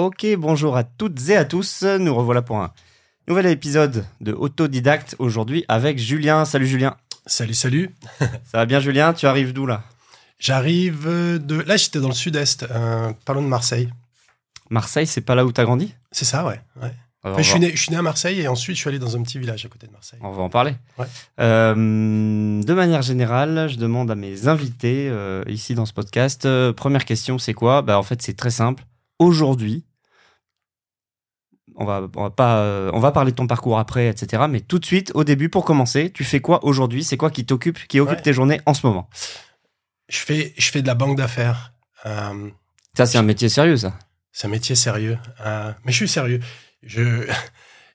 Ok, bonjour à toutes et à tous. Nous revoilà pour un nouvel épisode de Autodidacte aujourd'hui avec Julien. Salut Julien. Salut, salut. Ça va bien Julien? Tu arrives d'où là? J'arrive de. Là, j'étais dans le sud-est, euh, pas loin de Marseille. Marseille, c'est pas là où t'as grandi? C'est ça, ouais. ouais. Alors, Enfin, je, suis né, je suis né à Marseille et ensuite je suis allé dans un petit village à côté de Marseille. on va en parler. Ouais. Euh, de manière générale, je demande à mes invités euh, ici dans ce podcast. euh, première question, c'est quoi? Bah, En fait, c'est très simple. Aujourd'hui, on va, on va pas, euh, on va parler de ton parcours après, etc. Mais tout de suite, au début, pour commencer, tu fais quoi aujourd'hui? C'est quoi qui t'occupe, qui occupe Ouais. tes journées en ce moment? Je fais, je fais de la banque d'affaires. Euh, Ça, c'est un métier sérieux, ça. c'est un métier sérieux. Euh, mais je suis sérieux. Je.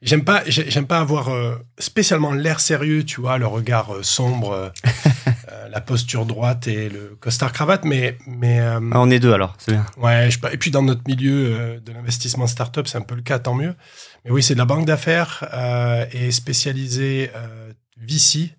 J'aime pas, j'ai- j'aime pas avoir euh, spécialement l'air sérieux, tu vois, le regard euh, sombre, euh, euh, la posture droite et le costard cravate, mais mais euh, Ah, on est deux alors, c'est bien. Ouais, je, et puis dans notre milieu euh, de l'investissement startup, c'est un peu le cas, tant mieux. Mais oui, c'est de la banque d'affaires euh, et spécialisé euh, VC.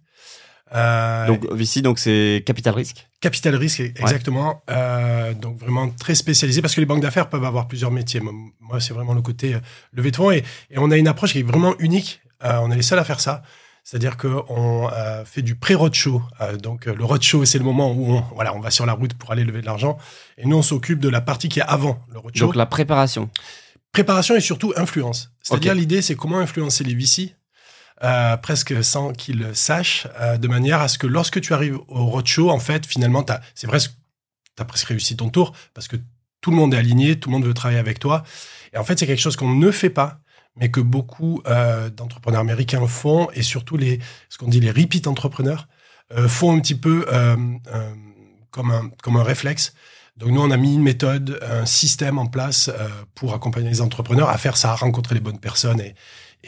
Euh, Donc, VC, donc c'est capital risque? Capital risque, exactement. Euh, donc vraiment très spécialisé parce que les banques d'affaires peuvent avoir plusieurs métiers. Moi, c'est vraiment le côté euh, levée de fonds et, et on a une approche qui est vraiment unique. Euh, on est les seuls à faire ça. C'est-à-dire qu'on euh, fait du pré-roadshow. Donc, le roadshow, c'est le moment où on, voilà, on va sur la route pour aller lever de l'argent. Et nous, on s'occupe de la partie qui est avant le roadshow. Donc, la préparation. Préparation et surtout influence. C'est-à-dire Ok. l'idée, c'est comment influencer les VC, euh, presque sans qu'ils le sachent, euh, de manière à ce que lorsque tu arrives au roadshow, en fait, finalement, c'est presque, tu as presque réussi ton tour parce que tout le monde est aligné, tout le monde veut travailler avec toi. Et en fait, c'est quelque chose qu'on ne fait pas, mais que beaucoup euh, d'entrepreneurs américains font et surtout les, ce qu'on dit les repeat entrepreneurs font un petit peu comme, un, comme un réflexe. Donc nous, on a mis une méthode, un système en place pour accompagner les entrepreneurs à faire ça, à rencontrer les bonnes personnes et,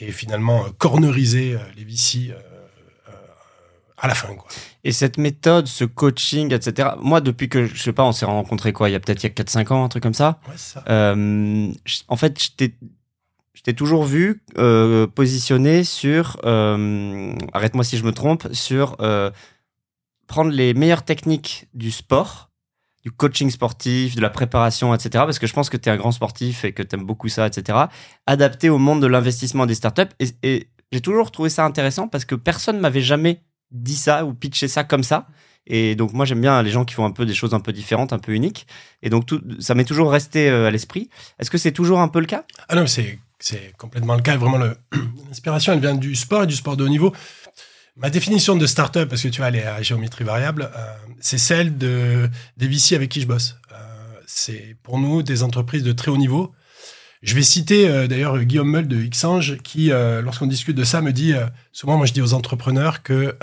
et finalement euh, corneriser euh, les VC euh, à la fin. Quoi. Et cette méthode, ce coaching, etc. Moi, depuis que, je sais pas, on s'est rencontrés quoi, il y a peut-être il y a 4-5 ans, un truc comme ça. Ouais, ça. Euh, en fait, je t'ai toujours vu euh, positionné sur, euh, arrête-moi si je me trompe, sur prendre les meilleures techniques du sport, du coaching sportif, de la préparation, etc. Parce que je pense que tu es un grand sportif et que tu aimes beaucoup ça, etc. Adapté au monde de l'investissement des startups. Et, j'ai toujours trouvé ça intéressant parce que personne m'avait jamais dit ça ou pitché ça comme ça. Et donc moi j'aime bien les gens qui font un peu des choses un peu différentes, un peu uniques. Et donc ça m'est toujours resté euh, à l'esprit. Est-ce que c'est toujours un peu le cas? Ah non, c'est complètement le cas. Vraiment, l'inspiration, elle vient du sport et du sport de haut niveau. Ma définition de startup, parce que tu vois, elle est à géométrie variable, euh, c'est celle de, des VC avec qui je bosse. Euh, c'est pour nous des entreprises de très haut niveau. Je vais citer euh, d'ailleurs Guillaume Meul de Xange qui, lorsqu'on discute de ça, me dit souvent, moi je dis aux entrepreneurs que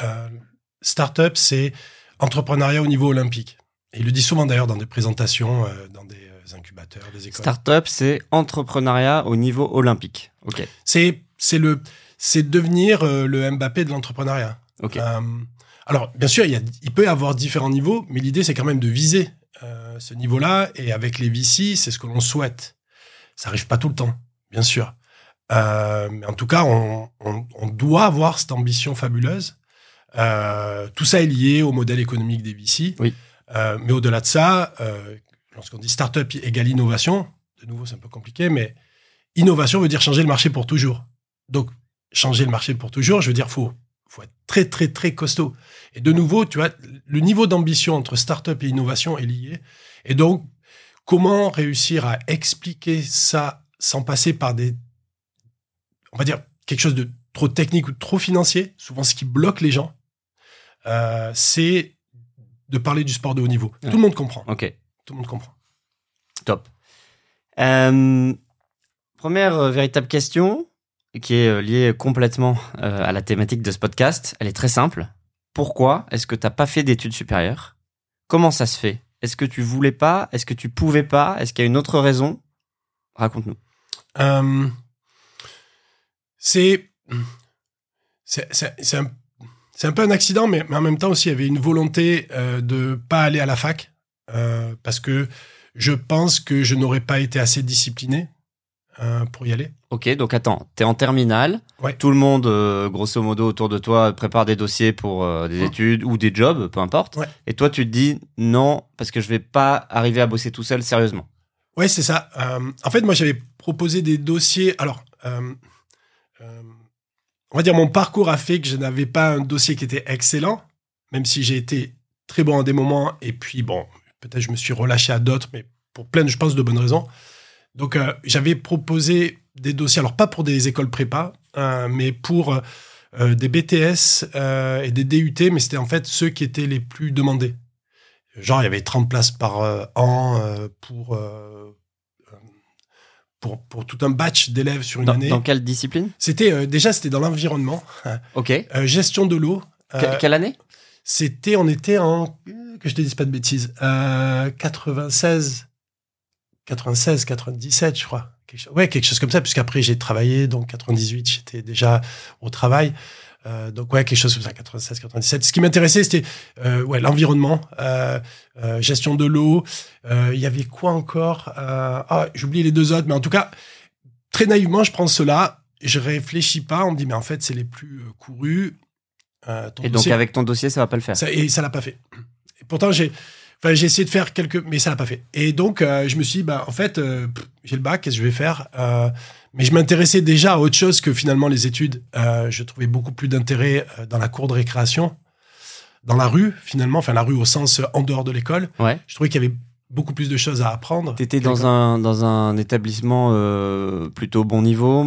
startup, c'est entrepreneuriat au niveau olympique. Et il le dit souvent d'ailleurs dans des présentations, dans des incubateurs, des écoles. Startup, c'est entrepreneuriat au niveau olympique. Ok. C'est c'est le c'est devenir euh, le Mbappé de l'entrepreneuriat. Ok. Euh, alors bien sûr, il, y a, il peut y avoir différents niveaux, mais l'idée c'est quand même de viser euh, ce niveau-là. Et avec les VC, c'est ce que l'on souhaite. Ça arrive pas tout le temps, bien sûr. Mais en tout cas, on, on, on doit avoir cette ambition fabuleuse. Tout ça est lié au modèle économique des VC. Oui. Mais au-delà de ça, lorsqu'on dit startup égale innovation, de nouveau c'est un peu compliqué, mais innovation veut dire changer le marché pour toujours. Donc, changer le marché pour toujours, je veux dire, faut, faut être très, très, très costaud. Et de nouveau, tu vois, le niveau d'ambition entre startup et innovation est lié. Et donc, comment réussir à expliquer ça sans passer par des, on va dire, quelque chose de trop technique ou trop financier, souvent ce qui bloque les gens, euh, c'est de parler du sport de haut niveau. Ouais. Tout le monde comprend. Ok. Tout le monde comprend. Top. Euh, première euh, véritable question qui est euh, liée complètement euh, à la thématique de ce podcast. Elle est très simple. Pourquoi est-ce que tu n'as pas fait d'études supérieures? Comment ça se fait? Est-ce que tu voulais pas? Est-ce que tu pouvais pas? Est-ce qu'il y a une autre raison? Raconte-nous. Euh, c'est un, un peu un accident, mais, mais en même temps aussi, il y avait une volonté euh, de pas aller à la fac euh, parce que je pense que je n'aurais pas été assez discipliné euh, pour y aller. Ok, donc attends, t'es en terminale. Ouais. Tout le monde, euh, grosso modo, autour de toi, prépare des dossiers pour euh, des Ouais. études ou des jobs, peu importe. Ouais. Et toi, tu te dis non, parce que je vais pas arriver à bosser tout seul sérieusement. Ouais, c'est ça. En fait, moi, j'avais proposé des dossiers. Alors, on va dire, mon parcours a fait que je n'avais pas un dossier qui était excellent, même si j'ai été très bon à des moments. Et puis, bon, peut-être je me suis relâché à d'autres, mais pour plein, je pense, de bonnes raisons. Donc, j'avais proposé des dossiers, alors pas pour des écoles prépa, mais pour des BTS et des DUT, mais c'était en fait ceux qui étaient les plus demandés. Genre, il y avait 30 places par euh, an euh, pour, euh, pour, pour tout un batch d'élèves sur une année. Dans quelle discipline? C'était déjà c'était dans l'environnement. Ok. gestion de l'eau. quelle année? C'était, on était en que je te dise pas de bêtises, 96, 96, 97, je crois. Quelque ouais, quelque chose comme ça, puisqu'après j'ai travaillé, donc 98, j'étais déjà au travail. Euh, donc ouais, quelque chose comme ça, 96, 97. Ce qui m'intéressait, c'était euh, ouais l'environnement, euh, gestion de l'eau. Il y avait quoi encore Ah, j'oublie les deux autres, mais en tout cas, très naïvement, je prends cela, je réfléchis pas, on me dit mais en fait c'est les plus courus. et donc avec ton dossier, ça va pas le faire. Ça, et ça l'a pas fait. Et pourtant j'ai Enfin, j'ai essayé de faire quelques, mais ça l'a pas fait. Et donc, je me suis dit, bah, en fait, j'ai le bac, qu'est-ce que je vais faire mais je m'intéressais déjà à autre chose que finalement les études. Euh, je trouvais beaucoup plus d'intérêt euh, dans la cour de récréation, dans la rue finalement, enfin la rue au sens euh, en dehors de l'école. Ouais. Je trouvais qu'il y avait beaucoup plus de choses à apprendre. Tu étais dans un, dans un établissement euh, plutôt bon niveau,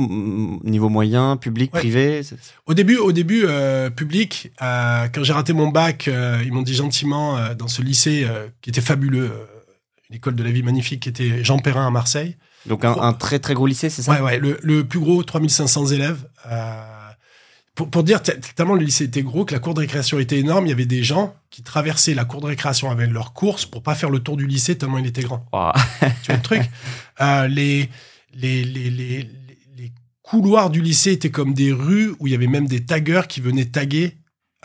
niveau moyen, public, privé Au début, au début euh, public, euh, quand j'ai raté mon bac, ils m'ont dit gentiment dans ce lycée qui était fabuleux, une école de la vie magnifique qui était Jean Perrin à Marseille. Donc un, très très gros lycée, c'est ça? Ouais, ouais, le, le, plus gros, 3500 élèves. Euh, pour, pour, dire tellement le lycée était gros que la cour de récréation était énorme, il y avait des gens qui traversaient la cour de récréation avec leurs courses pour pas faire le tour du lycée tellement il était grand. tu vois le truc? Euh, les, les, les, les, les couloirs du lycée étaient comme des rues où il y avait même des taggeurs qui venaient taguer.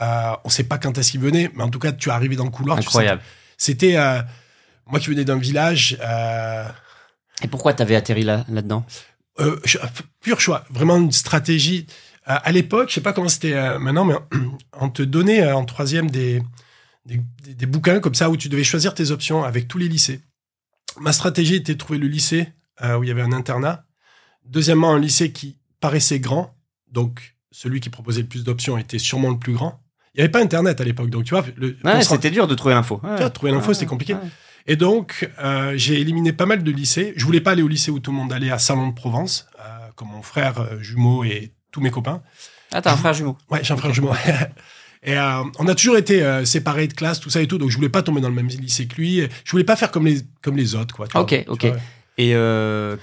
Euh, on sait pas quand est-ce qu'ils venaient, mais en tout cas, tu arrivais dans le couloir. Incroyable. C'était euh, moi qui venais d'un village. Euh, et pourquoi tu avais atterri là, là-dedans? euh, Pur choix, vraiment une stratégie. Euh, à l'époque, je sais pas comment c'était euh, maintenant, mais on te donnait en troisième des, des, des, bouquins comme ça où tu devais choisir tes options avec tous les lycées. Ma stratégie était de trouver le lycée où il y avait un internat. Deuxièmement, un lycée qui paraissait grand, donc celui qui proposait le plus d'options était sûrement le plus grand. Il n'y avait pas Internet à l'époque, donc tu vois. c'était dur de trouver l'info. Ouais. trouver l'info, c'était compliqué. Et donc, euh, j'ai éliminé pas mal de lycées. Je voulais pas aller au lycée où tout le monde allait à Salon de Provence, euh, comme mon frère euh, jumeau et tous mes copains. Ah, t'as un frère jumeau Ouais, j'ai un frère jumeau. et euh, on a toujours été euh, séparés de classe, tout ça et tout. Donc, je voulais pas tomber dans le même lycée que lui. Je voulais pas faire comme les, comme les autres, quoi. ok, ok. Et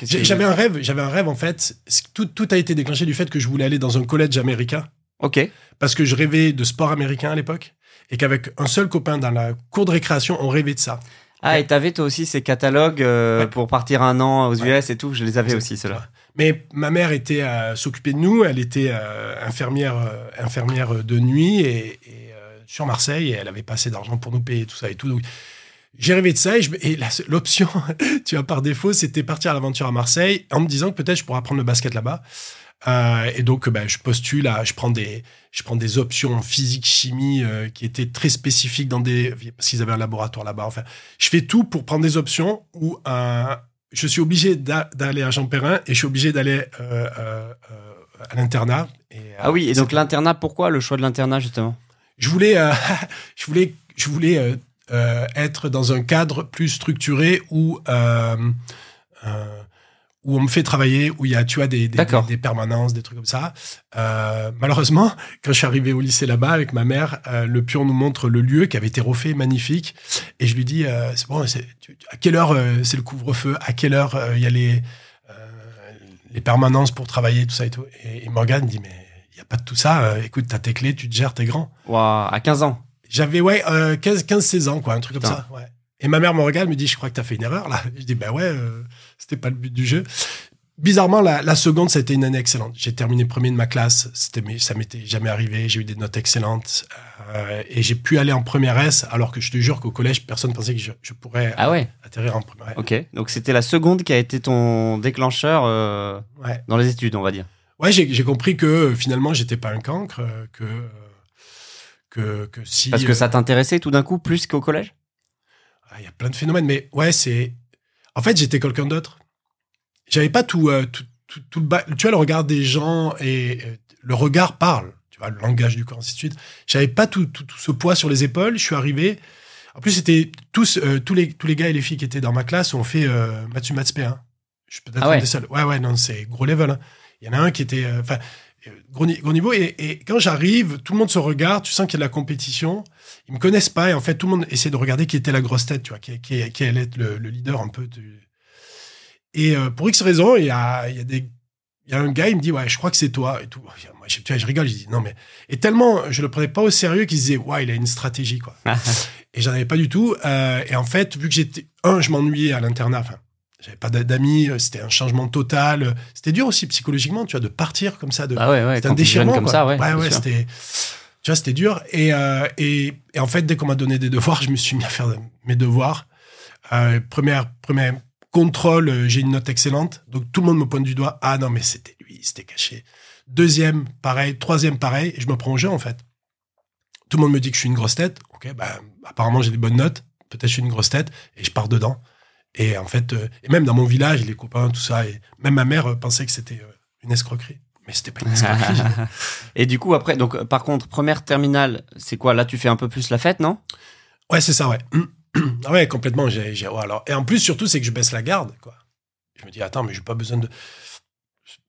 j'avais un rêve, j'avais un rêve en fait. Tout, tout a été déclenché du fait que je voulais aller dans un collège américain. Ok. Parce que je rêvais de sport américain à l'époque et qu'avec un seul copain dans la cour de récréation, on rêvait de ça. Ah, et t'avais toi aussi ces catalogues euh, pour partir un an aux US et tout? Je les avais aussi, ceux-là. Mais ma mère était à s'occuper de nous. Elle était euh, infirmière, euh, infirmière de nuit et, sur Marseille. Et elle avait pas assez d'argent pour nous payer tout ça et tout. Donc, j'ai rêvé de ça et, l'option, tu vois, par défaut, c'était partir à l'aventure à Marseille en me disant que peut-être je pourrais apprendre le basket là-bas. Euh, et donc, ben, je postule, je prends des, je prends des options en physique, chimie euh, qui étaient très spécifiques dans des, parce qu'ils avaient un laboratoire là-bas. Enfin, je fais tout pour prendre des options où euh, je suis obligé d'aller à Jean Perrin et je suis obligé d'aller à l'internat. ah oui, et donc l'internat, pourquoi le choix de l'internat justement? Je voulais, je voulais, je voulais être dans un cadre plus structuré où où on me fait travailler, où il y a, tu vois, des, des, des, permanences, des trucs comme ça. Euh, malheureusement, quand je suis arrivé au lycée là-bas avec ma mère, euh, le pion nous montre le lieu qui avait été refait, magnifique. Et je lui dis, euh, c'est bon, à quelle heure euh, c'est le couvre-feu? À quelle heure euh, il y a les, les permanences pour travailler, tout ça et tout? Et, et Morgane me dit, mais il n'y a pas de tout ça. écoute, t'as tes clés, tu te gères, t'es grand. Wow, à 15 ans J'avais, ouais, 15, 15, 16 ans, quoi, un truc comme ça. Ouais. Et ma mère me regarde, me dit, je crois que tu as fait une erreur là. Je dis, ben ouais, euh, c'était pas le but du jeu. Bizarrement, la, la seconde, ça a été une année excellente. J'ai terminé premier de ma classe. C'était, ça m'était jamais arrivé. J'ai eu des notes excellentes euh, et j'ai pu aller en première S. Alors que je te jure qu'au collège, personne pensait que je, je pourrais ah ouais? atterrir en première S. Ok, donc c'était la seconde qui a été ton déclencheur euh, ouais. dans les études, on va dire. Ouais, j'ai compris que finalement, j'étais pas un cancre, que que, que si. Parce que ça t'intéressait tout d'un coup plus qu'au collège? Ah, il y a plein de phénomènes, mais ouais, c'est. En fait, j'étais quelqu'un d'autre. J'avais pas tout, euh, tout, tout, tout le bas- Tu vois, le regard des gens et euh, le regard parle. Tu vois, le langage du corps, ainsi de suite. J'avais pas tout, tout, ce poids sur les épaules. Je suis arrivé. En plus, c'était tous, euh, tous, les, tous les gars et les filles qui étaient dans ma classe ont fait Matsu Matspe. Hein. Je suis peut-être Ah ouais. un des seuls. Ouais, ouais, non, c'est gros level. hein. Il y en a un qui était. Enfin, gros niveau. Et, et quand j'arrive, tout le monde se regarde. Tu sens qu'il y a de la compétition. Ils me connaissent pas. Et en fait, tout le monde essaie de regarder qui était la grosse tête, tu vois, qui, qui, qui allait être le, le leader un peu. Du... Et euh, pour X raison, il y a, il y a des. Il y a un gars, il me dit, ouais, je crois que c'est toi. Et tout. Moi, je, tu vois, je rigole, je dis, non, mais. Et tellement, je le prenais pas au sérieux qu'il se disait, ouais, il a une stratégie, quoi. et j'en avais pas du tout. Euh, et en fait, vu que j'étais. Un, je m'ennuyais à l'internat. Enfin, j'avais pas d'a- d'amis. euh, C'était un changement total. C'était dur aussi psychologiquement, tu vois, de partir comme ça. De, Ah ouais, ouais. c'était un déchirement comme quoi. ça, ouais. ouais, c'était c'était dur. Et, euh, et en fait dès qu'on m'a donné des devoirs je me suis mis à faire mes devoirs. Euh, première première contrôle euh, j'ai une note excellente. Donc tout le monde me pointe du doigt. Ah non mais c'était lui c'était caché. Deuxième pareil. Troisième pareil. Je me prends au jeu en fait. Tout le monde me dit que je suis une grosse tête. Ok bah apparemment j'ai des bonnes notes. Peut-être je suis une grosse tête et je pars dedans. Et en fait euh, et même dans mon village les copains tout ça et même ma mère pensait que c'était une escroquerie mais c'était pas une escroquerie Et du coup, après, donc, euh, par contre, première terminale, c'est quoi? Là, tu fais un peu plus la fête, non? Ouais, c'est ça, ouais. Ah ouais, complètement. J'ai- ouais, alors. Et en plus, surtout, c'est que je baisse la garde, quoi. Je me dis, attends, mais j'ai pas besoin de.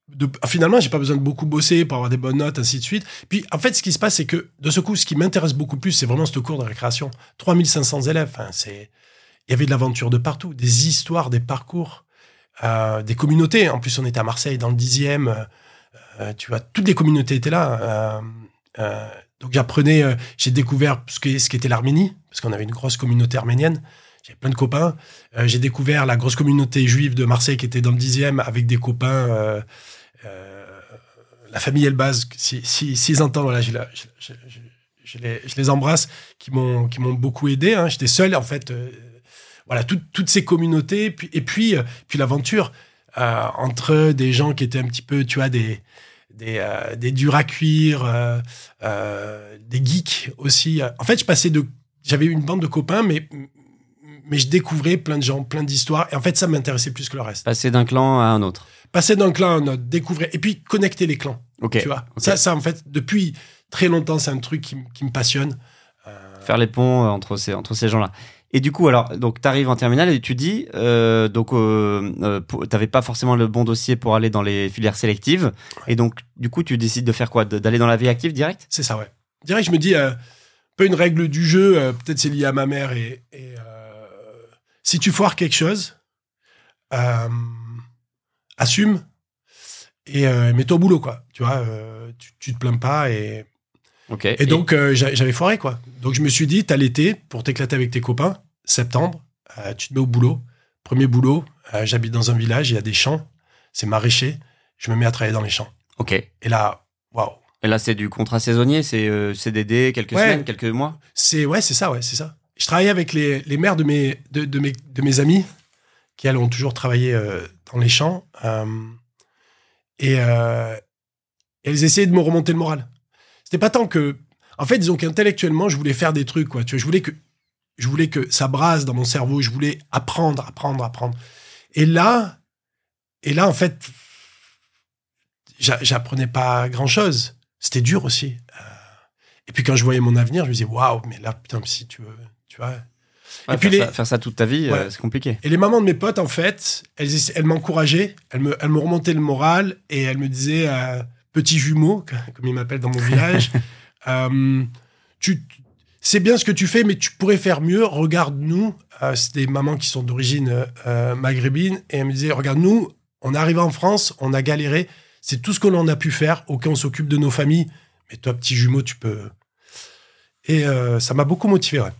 de... ah, Finalement, j'ai pas besoin de beaucoup bosser pour avoir des bonnes notes, ainsi de suite. Puis, en fait, ce qui se passe, c'est que, de ce coup, ce qui m'intéresse beaucoup plus, c'est vraiment ce cours de récréation. 3500 élèves, enfin, c'est. Il y avait de l'aventure de partout, des histoires, des parcours, euh, des communautés. En plus, on était à Marseille, dans le dixième. Euh, tu vois, toutes les communautés étaient là. Euh, euh, donc j'apprenais, j'ai découvert ce qu'est- ce qu'était l'Arménie, parce qu'on avait une grosse communauté arménienne. J'avais plein de copains. J'ai découvert la grosse communauté juive de Marseille qui était dans le dixième avec des copains. la famille Elbaz, si, si, s'ils entendent, voilà, je, je- les, embrasse, qui m'ont, beaucoup aidé. hein. J'étais seul, en fait. voilà, tout- toutes ces communautés. Puis, et puis, puis l'aventure entre des gens qui étaient un petit peu, tu vois, des, des, euh, des durs à cuire, euh, euh, des geeks aussi. En fait, je passais de. J'avais une bande de copains, mais, mais je découvrais plein de gens, plein d'histoires. Et en fait, ça m'intéressait plus que le reste. Passer d'un clan à un autre. Passer d'un clan à un autre, découvrir. Et puis, connecter les clans. Ok. Tu vois ça, ça, en fait, depuis très longtemps, c'est un truc qui, qui me passionne. Faire les ponts entre ces, entre ces gens-là. Et du coup, alors, donc, t'arrives en terminale et tu dis, euh, donc, euh, euh, t'avais pas forcément le bon dossier pour aller dans les filières sélectives. Et donc, du coup, tu décides de faire quoi? D'aller dans la vie active direct? C'est ça, ouais. Direct, je me dis, euh, peu une règle du jeu, euh, peut-être c'est lié à ma mère, et, et, si tu foires quelque chose, assume et mets-toi au boulot, quoi. Tu vois, tu, tu te plains pas, et, Et donc euh, j'a- j'avais foiré, quoi. Donc je me suis dit, t'as l'été pour t'éclater avec tes copains, septembre, euh, tu te mets au boulot. Premier boulot, euh, j'habite dans un village, il y a des champs, c'est maraîcher, je me mets à travailler dans les champs. Ok. Et là, waouh, Et là, c'est du contrat saisonnier, c'est CDD, quelques Ouais. semaines, quelques mois? C'est ouais, c'est ça, ouais, c'est ça. Je travaillais avec les, les mères de mes, de, de mes, de mes amis qui, elles, ont toujours travaillé dans les champs. et elles essayaient de me remonter le moral. C'était pas tant que. En fait, disons qu'intellectuellement, je voulais faire des trucs, quoi. Tu vois, je voulais que, je voulais que ça brasse dans mon cerveau. Je voulais apprendre, apprendre, apprendre. Et là, et là, en fait, j'a- j'apprenais pas grand chose. C'était dur aussi. Euh, et puis quand je voyais mon avenir, je me disais, waouh, mais là, putain, si tu veux, tu vois. Ouais, Et puis faire, les- ça, faire ça toute ta vie, euh, c'est compliqué. Et les mamans de mes potes, en fait, elles, elles m'encourageaient, elles me, elles me remontaient le moral et elles me disaient, euh, petit jumeau, comme ils m'appellent dans mon village, euh, tu, c'est bien ce que tu fais, mais tu pourrais faire mieux. Regarde-nous. Euh, c'est des mamans qui sont d'origine euh, maghrébine et elles me disaient, regarde-nous, on est arrivé en France, on a galéré, c'est tout ce que l'on a pu faire, ok, on s'occupe de nos familles, mais toi, petit jumeau, tu peux. Et ça m'a beaucoup motivé, ouais.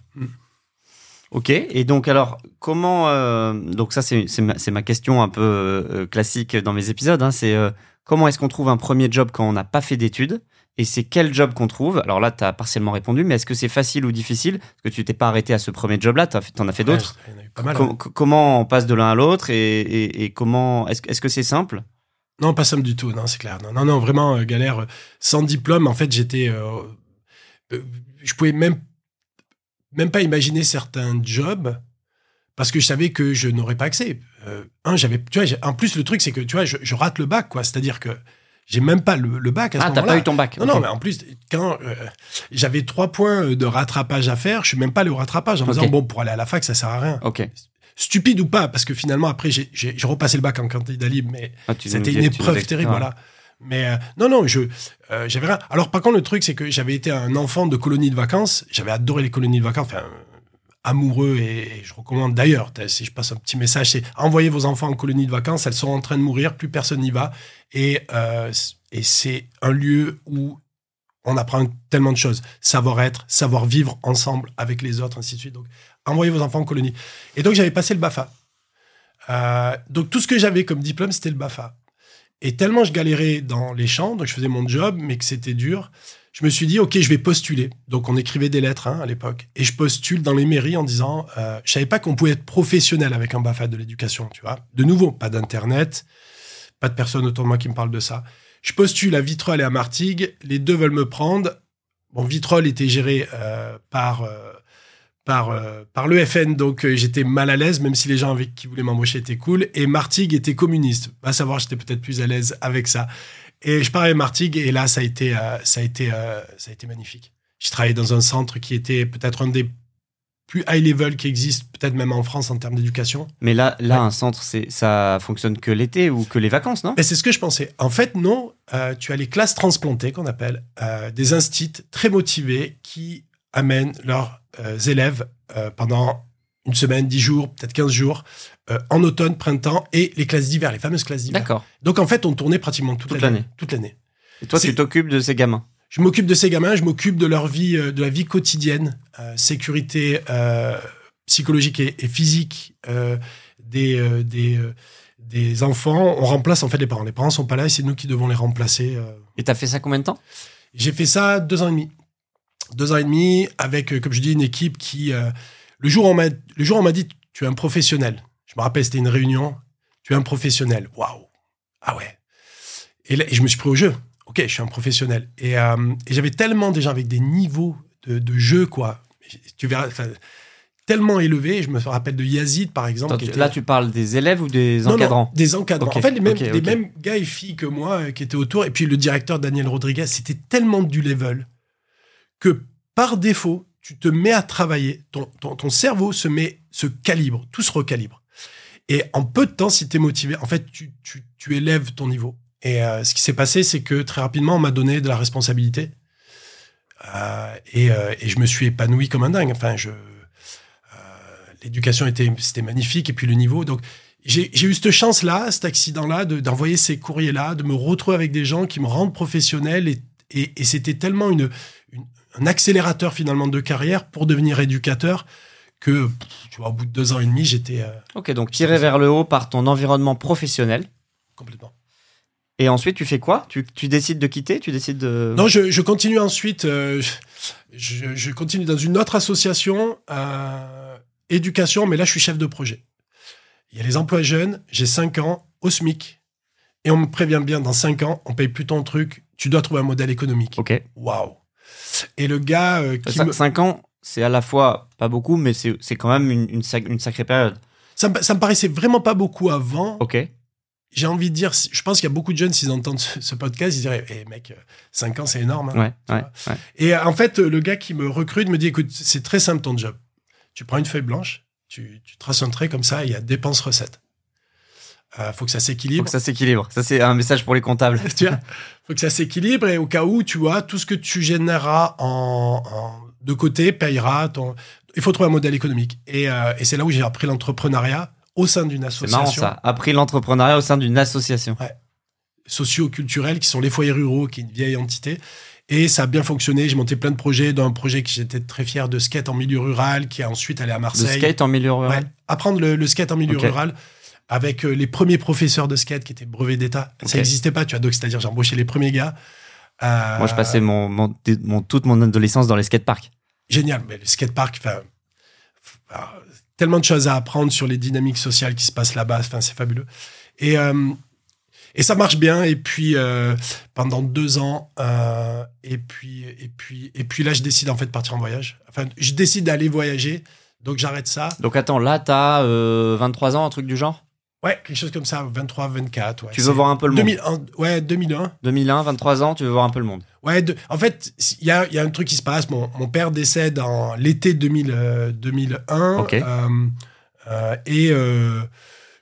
Ok, et donc alors, comment... euh, donc ça, c'est ma, question un peu euh, classique dans mes épisodes, hein, c'est euh, comment est-ce qu'on trouve un premier job quand on n'a pas fait d'études? Et c'est quel job qu'on trouve? Alors là, tu as partiellement répondu, mais est-ce que c'est facile ou difficile? Parce que tu t'es pas arrêté à ce premier job-là, tu en as fait d'autres. Ouais, pas mal. Com- comment on passe de l'un à l'autre et, et- et comment... Est-ce que c'est simple? Non, pas simple du tout, non, c'est clair. Non, non, non, vraiment euh, galère. euh, Sans diplôme, en fait, j'étais. euh, euh, je pouvais même, même pas imaginer certains jobs parce que je savais que je n'aurais pas accès. Euh, un, j'avais, tu vois, en plus le truc c'est que tu vois, je, je rate le bac, quoi. C'est-à-dire que j'ai même pas le, le bac à ce Ah, t'as pas eu ton bac. Non, non, mais en plus, quand euh, j'avais trois points de rattrapage à faire, je suis même pas allé au rattrapage en me disant, bon, pour aller à la fac, ça sert à rien. Ok. Stupide ou pas, parce que finalement, après, j'ai j'ai- j'ai repassé le bac en candidat libre, mais Ah, c'était une épreuve terrible, ah. voilà. Mais euh, non, non, je euh, j'avais rien. Alors, par contre, le truc, c'est que j'avais été un enfant de colonie de vacances. J'avais adoré les colonies de vacances. Enfin, euh, amoureux et, je recommande d'ailleurs, si je passe un petit message, c'est envoyez vos enfants en colonie de vacances. Elles sont en train de mourir, plus personne n'y va. Et, euh, et c'est un lieu où on apprend tellement de choses. Savoir être, savoir vivre ensemble avec les autres, ainsi de suite. Donc, envoyez vos enfants en colonie. Et donc, j'avais passé le BAFA. Euh, donc, tout ce que j'avais comme diplôme, c'était le BAFA. Et tellement je galérais dans les champs, donc je faisais mon job, mais que c'était dur, je me suis dit, OK, je vais postuler. Donc, on écrivait des lettres hein, à l'époque. Et je postule dans les mairies en disant, euh, je savais pas qu'on pouvait être professionnel avec un BAFA de l'éducation, tu vois. De nouveau, pas d'Internet, pas de personne autour de moi qui me parle de ça. Je postule à Vitrolles et à Martigues. Les deux veulent me prendre. Bon, Vitrolles était géré euh, par, euh, par, euh, par l'EFN, donc euh, j'étais mal à l'aise, même si les gens avec qui voulaient m'embaucher étaient cool. Et Martigues était communiste. À savoir, j'étais peut-être plus à l'aise avec ça. Et je pars à Martigues, et là, ça a été, euh, ça a été, ça a été magnifique. J'ai travaillé dans un centre qui était peut-être un des plus high level qui existe, peut-être même en France en termes d'éducation. Mais là, là, Ouais. un centre, c'est ça fonctionne que l'été ou que les vacances, non? Mais c'est ce que je pensais. En fait, non. Tu as les classes transplantées, qu'on appelle, des instits très motivés qui amènent leurs euh, élèves euh, pendant une semaine, dix jours, peut-être 15 jours, euh, en automne, printemps, et les classes d'hiver, les fameuses classes d'hiver. D'accord. Donc, en fait, on tournait pratiquement toute, Toute l'année. Toute l'année. Et toi, tu t'occupes de ces gamins? Je m'occupe de ces gamins, je m'occupe de leur vie, de la vie quotidienne, sécurité psychologique et, et physique des, des, des enfants. On remplace en fait les parents. Les parents sont pas là et c'est nous qui devons les remplacer. Et t'as fait ça combien de temps? J'ai fait ça deux ans et demi. Deux ans et demi avec, euh, comme je dis, une équipe qui... euh, le, jour où on m'a, dit, tu es un professionnel. Je me rappelle, c'était une réunion. Tu es un professionnel. Waouh. Ah ouais. Et, là, et je me suis pris au jeu. Ok, je suis un professionnel. Et, euh, et j'avais tellement des gens avec des niveaux de, de jeu, quoi. Tu verras, tellement élevés. Je me rappelle de Yazid, par exemple. Attends, qui tu- était- Là, tu parles des élèves ou des non, non, encadrants? des encadrants. En fait, les mêmes gars et filles que moi euh, qui étaient autour. Et puis le directeur Daniel Rodriguez, c'était tellement du level que par défaut, tu te mets à travailler. Ton, ton, cerveau se met, se calibre, tout se recalibre. Et en peu de temps, si tu es motivé, en fait, tu, tu, tu élèves ton niveau. Et euh, ce qui s'est passé, c'est que très rapidement, on m'a donné de la responsabilité. Euh, et, euh, et je me suis épanoui comme un dingue. Enfin, je, l'éducation était, c'était magnifique. Et puis le niveau. Donc, j'ai eu cette chance-là, cet accident-là, de- d'envoyer ces courriers-là, de me retrouver avec des gens qui me rendent professionnel. Et, et, c'était tellement une- un accélérateur finalement de carrière pour devenir éducateur que, tu vois, au bout de deux ans et demi, j'étais euh, Ok, donc tiré vers le haut par ton environnement professionnel. complètement. Et ensuite, tu fais quoi? Tu, tu décides de quitter? Tu décides de. Non, je, je continue ensuite. euh, je, je continue dans une autre association, euh, éducation, mais là, je suis chef de projet. Il y a les emplois jeunes, j'ai 5 ans, au SMIC. Et on me prévient bien, dans 5 ans, on paye plus ton truc, tu dois trouver un modèle économique. Ok. Waouh! Et le gars euh, qui me... 5 ans, c'est à la fois pas beaucoup, mais c'est quand même une, une, sac- une sacrée période. ça, me, ça me paraissait vraiment pas beaucoup avant. Ok. J'ai envie de dire, je pense qu'il y a beaucoup de jeunes, s'ils entendent ce, ce podcast, ils diraient, eh mec, 5 ans, c'est énorme. hein. Ouais, ouais. Et euh, en fait, euh, le gars qui me recrute me dit écoute, c'est très simple ton job. Tu prends une feuille blanche, tu, tu traces un trait comme ça, il y a dépenses recettes. Euh, faut que ça Faut s'équilibre. que ça s'équilibre. Ça, c'est un message pour les comptables. tu vois faut que ça s'équilibre et au cas où, tu vois, tout ce que tu généreras en, en- de côté payera ton. Il faut trouver un modèle économique. Et, euh, et c'est là où j'ai appris l'entrepreneuriat au sein d'une C'est marrant association ça. Appris l'entrepreneuriat au sein d'une association. socio-culturelle qui sont les foyers ruraux, qui est une vieille entité. Et ça a bien fonctionné. J'ai monté plein de projets, dont un projet que j'étais très fier de skate en milieu rural, qui a ensuite allé à De Marseille. skate en milieu Ouais, rural. apprendre le, le skate en milieu rural avec euh, les premiers professeurs de skate qui étaient brevets d'État. Ça n'existait pas, tu vois. Donc, c'est-à-dire, j'ai embauché les premiers gars. Euh, Moi, je passais mon, mon, mon- toute mon adolescence dans les skateparks. Génial. Mais le skatepark, enfin, tellement de choses à apprendre sur les dynamiques sociales qui se passent là-bas. Enfin, c'est fabuleux. Et, euh, et ça marche bien. Et puis, euh, pendant deux ans, et, puis, et, puis, et puis là, je décide en fait de partir en voyage. Enfin, je décide d'aller voyager. Donc, j'arrête ça. Donc attends, là, t'as euh, 23 ans, un truc du genre? Ouais, quelque chose comme ça, 23, 24. Ouais, Tu veux voir un peu le monde? 2001, ouais, 2001. 2001, 23 ans, tu veux voir un peu le monde? Ouais, de- en fait, il y a, y a un truc qui se passe. Mon, mon père décède en l'été 2000, euh, 2001. Ok. euh, euh, et euh,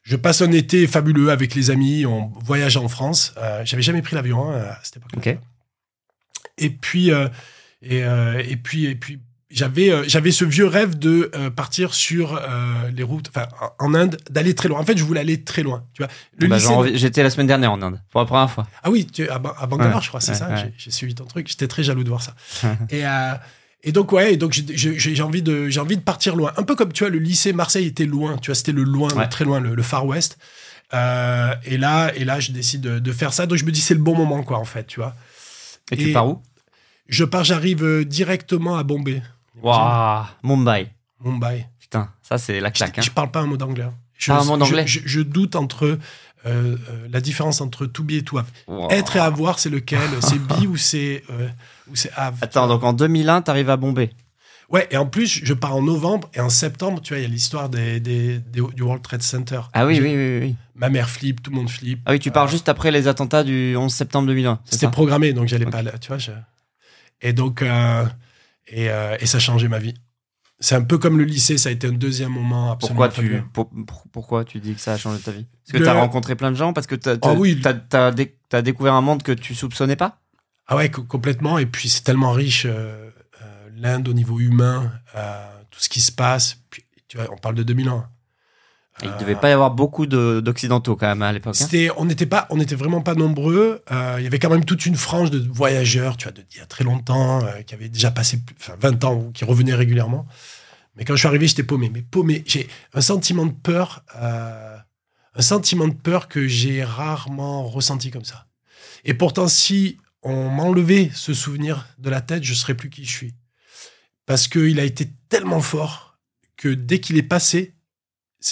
je passe un été fabuleux avec les amis. On voyage en France. Euh, J'avais jamais pris l'avion hein, à cette époque-là. Ok. Et puis, euh, et, et puis, et puis, j'avais, euh, j'avais ce vieux rêve de euh, partir sur euh, les routes, enfin, en Inde, d'aller très loin. En fait, je voulais aller très loin. Tu vois, le Bah, lycée- J'étais la semaine dernière en Inde, pour la première fois. ah oui, tu, à, Ba- à Bangalore, Ouais, je crois, c'est ouais, ça. ouais. J'ai- suivi ton truc. J'étais très jaloux de voir ça. et, et donc, ouais, et donc j'ai- j'ai j'ai envie, de, j'ai envie de partir loin. Un peu comme, tu vois, le lycée Marseille était loin. Tu vois, c'était le loin, le très loin, le, le Far West. Et là, et là, je décide de, de faire ça. Donc, je me dis, c'est le bon moment, quoi, en fait, tu vois. Et, tu pars où? Je pars, j'arrive directement à Bombay. Waouh, Mumbai. Mumbai. Putain, ça c'est la Je, claque. Hein. je parle pas un mot d'anglais. hein. Je, Pas un mot d'anglais je, je- je doute entre euh, euh, la différence entre to be et to have. Wow. Être et avoir, c'est lequel? C'est be ou c'est euh, ou c'est have? Attends, donc en 2001, t'arrives à Bombay. Ouais, et en plus, je pars en novembre et en septembre, tu vois, il y a l'histoire des, des- des- du World Trade Center. Ah oui, oui, oui, oui. Ma mère flippe, tout le monde flippe. Ah oui, tu pars juste après les attentats du 11 septembre 2001. c'est C'était ça? programmé, donc j'allais Ok. pas là, tu vois. je- Et donc, euh, et, euh, et ça a changé ma vie. C'est un peu comme le lycée, ça a été un deuxième moment absolument Pourquoi tu, fabuleux. pour- pour- pourquoi tu dis que ça a changé ta vie? Parce que Le- t'as rencontré plein de gens Parce que Ah oui. t'as dé- t'as découvert un monde que tu soupçonnais pas? Ah ouais, co- complètement. Et puis c'est tellement riche, euh, euh, l'Inde au niveau humain, tout ce qui se passe. Puis, tu vois, on parle de 2001. Il Euh, devait pas y avoir beaucoup de- d'occidentaux quand même à l'époque. hein. On n'était pas, on n'était vraiment pas nombreux. Euh, il y avait quand même toute une frange de voyageurs, tu vois, de, il y a très longtemps, euh, qui avaient déjà passé, enfin, 20 ans ou qui revenaient régulièrement. Mais quand je suis arrivé, j'étais paumé. Mais paumé, j'ai un sentiment de peur, euh, un sentiment de peur que j'ai rarement ressenti comme ça. Et pourtant, si on m'enlevait ce souvenir de la tête, je serais plus qui je suis. Parce qu'il a été tellement fort que dès qu'il est passé,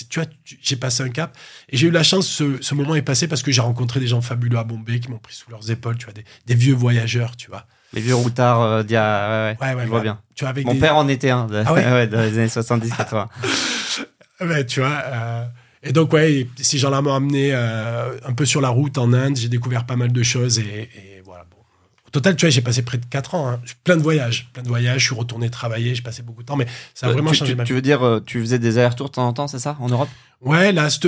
tu vois, j'ai passé un cap. Et j'ai eu la chance, ce, ce moment est passé parce que j'ai rencontré des gens fabuleux à Bombay qui m'ont pris sous leurs épaules, tu vois, des, des vieux voyageurs, tu vois. Les vieux routards euh, d'il y a. Ouais, ouais, Ouais, je vois bien. Tu vois, avec Mon des- père en était un. de- Ah ouais dans les années 70-80. Ouais, tu vois. euh, Et donc, ouais, ces gens-là m'ont amené euh, un peu sur la route en Inde. J'ai découvert pas mal de choses et. Au total, tu vois, j'ai passé près de 4 ans. hein. Plein de voyages. Plein de voyages. Je suis retourné travailler. J'ai passé beaucoup de temps, mais ça a vraiment tu, changé tu- ma vie. tu veux dire, euh, tu faisais des allers-retours de temps en temps, c'est ça, en Europe? Ouais, là, cette,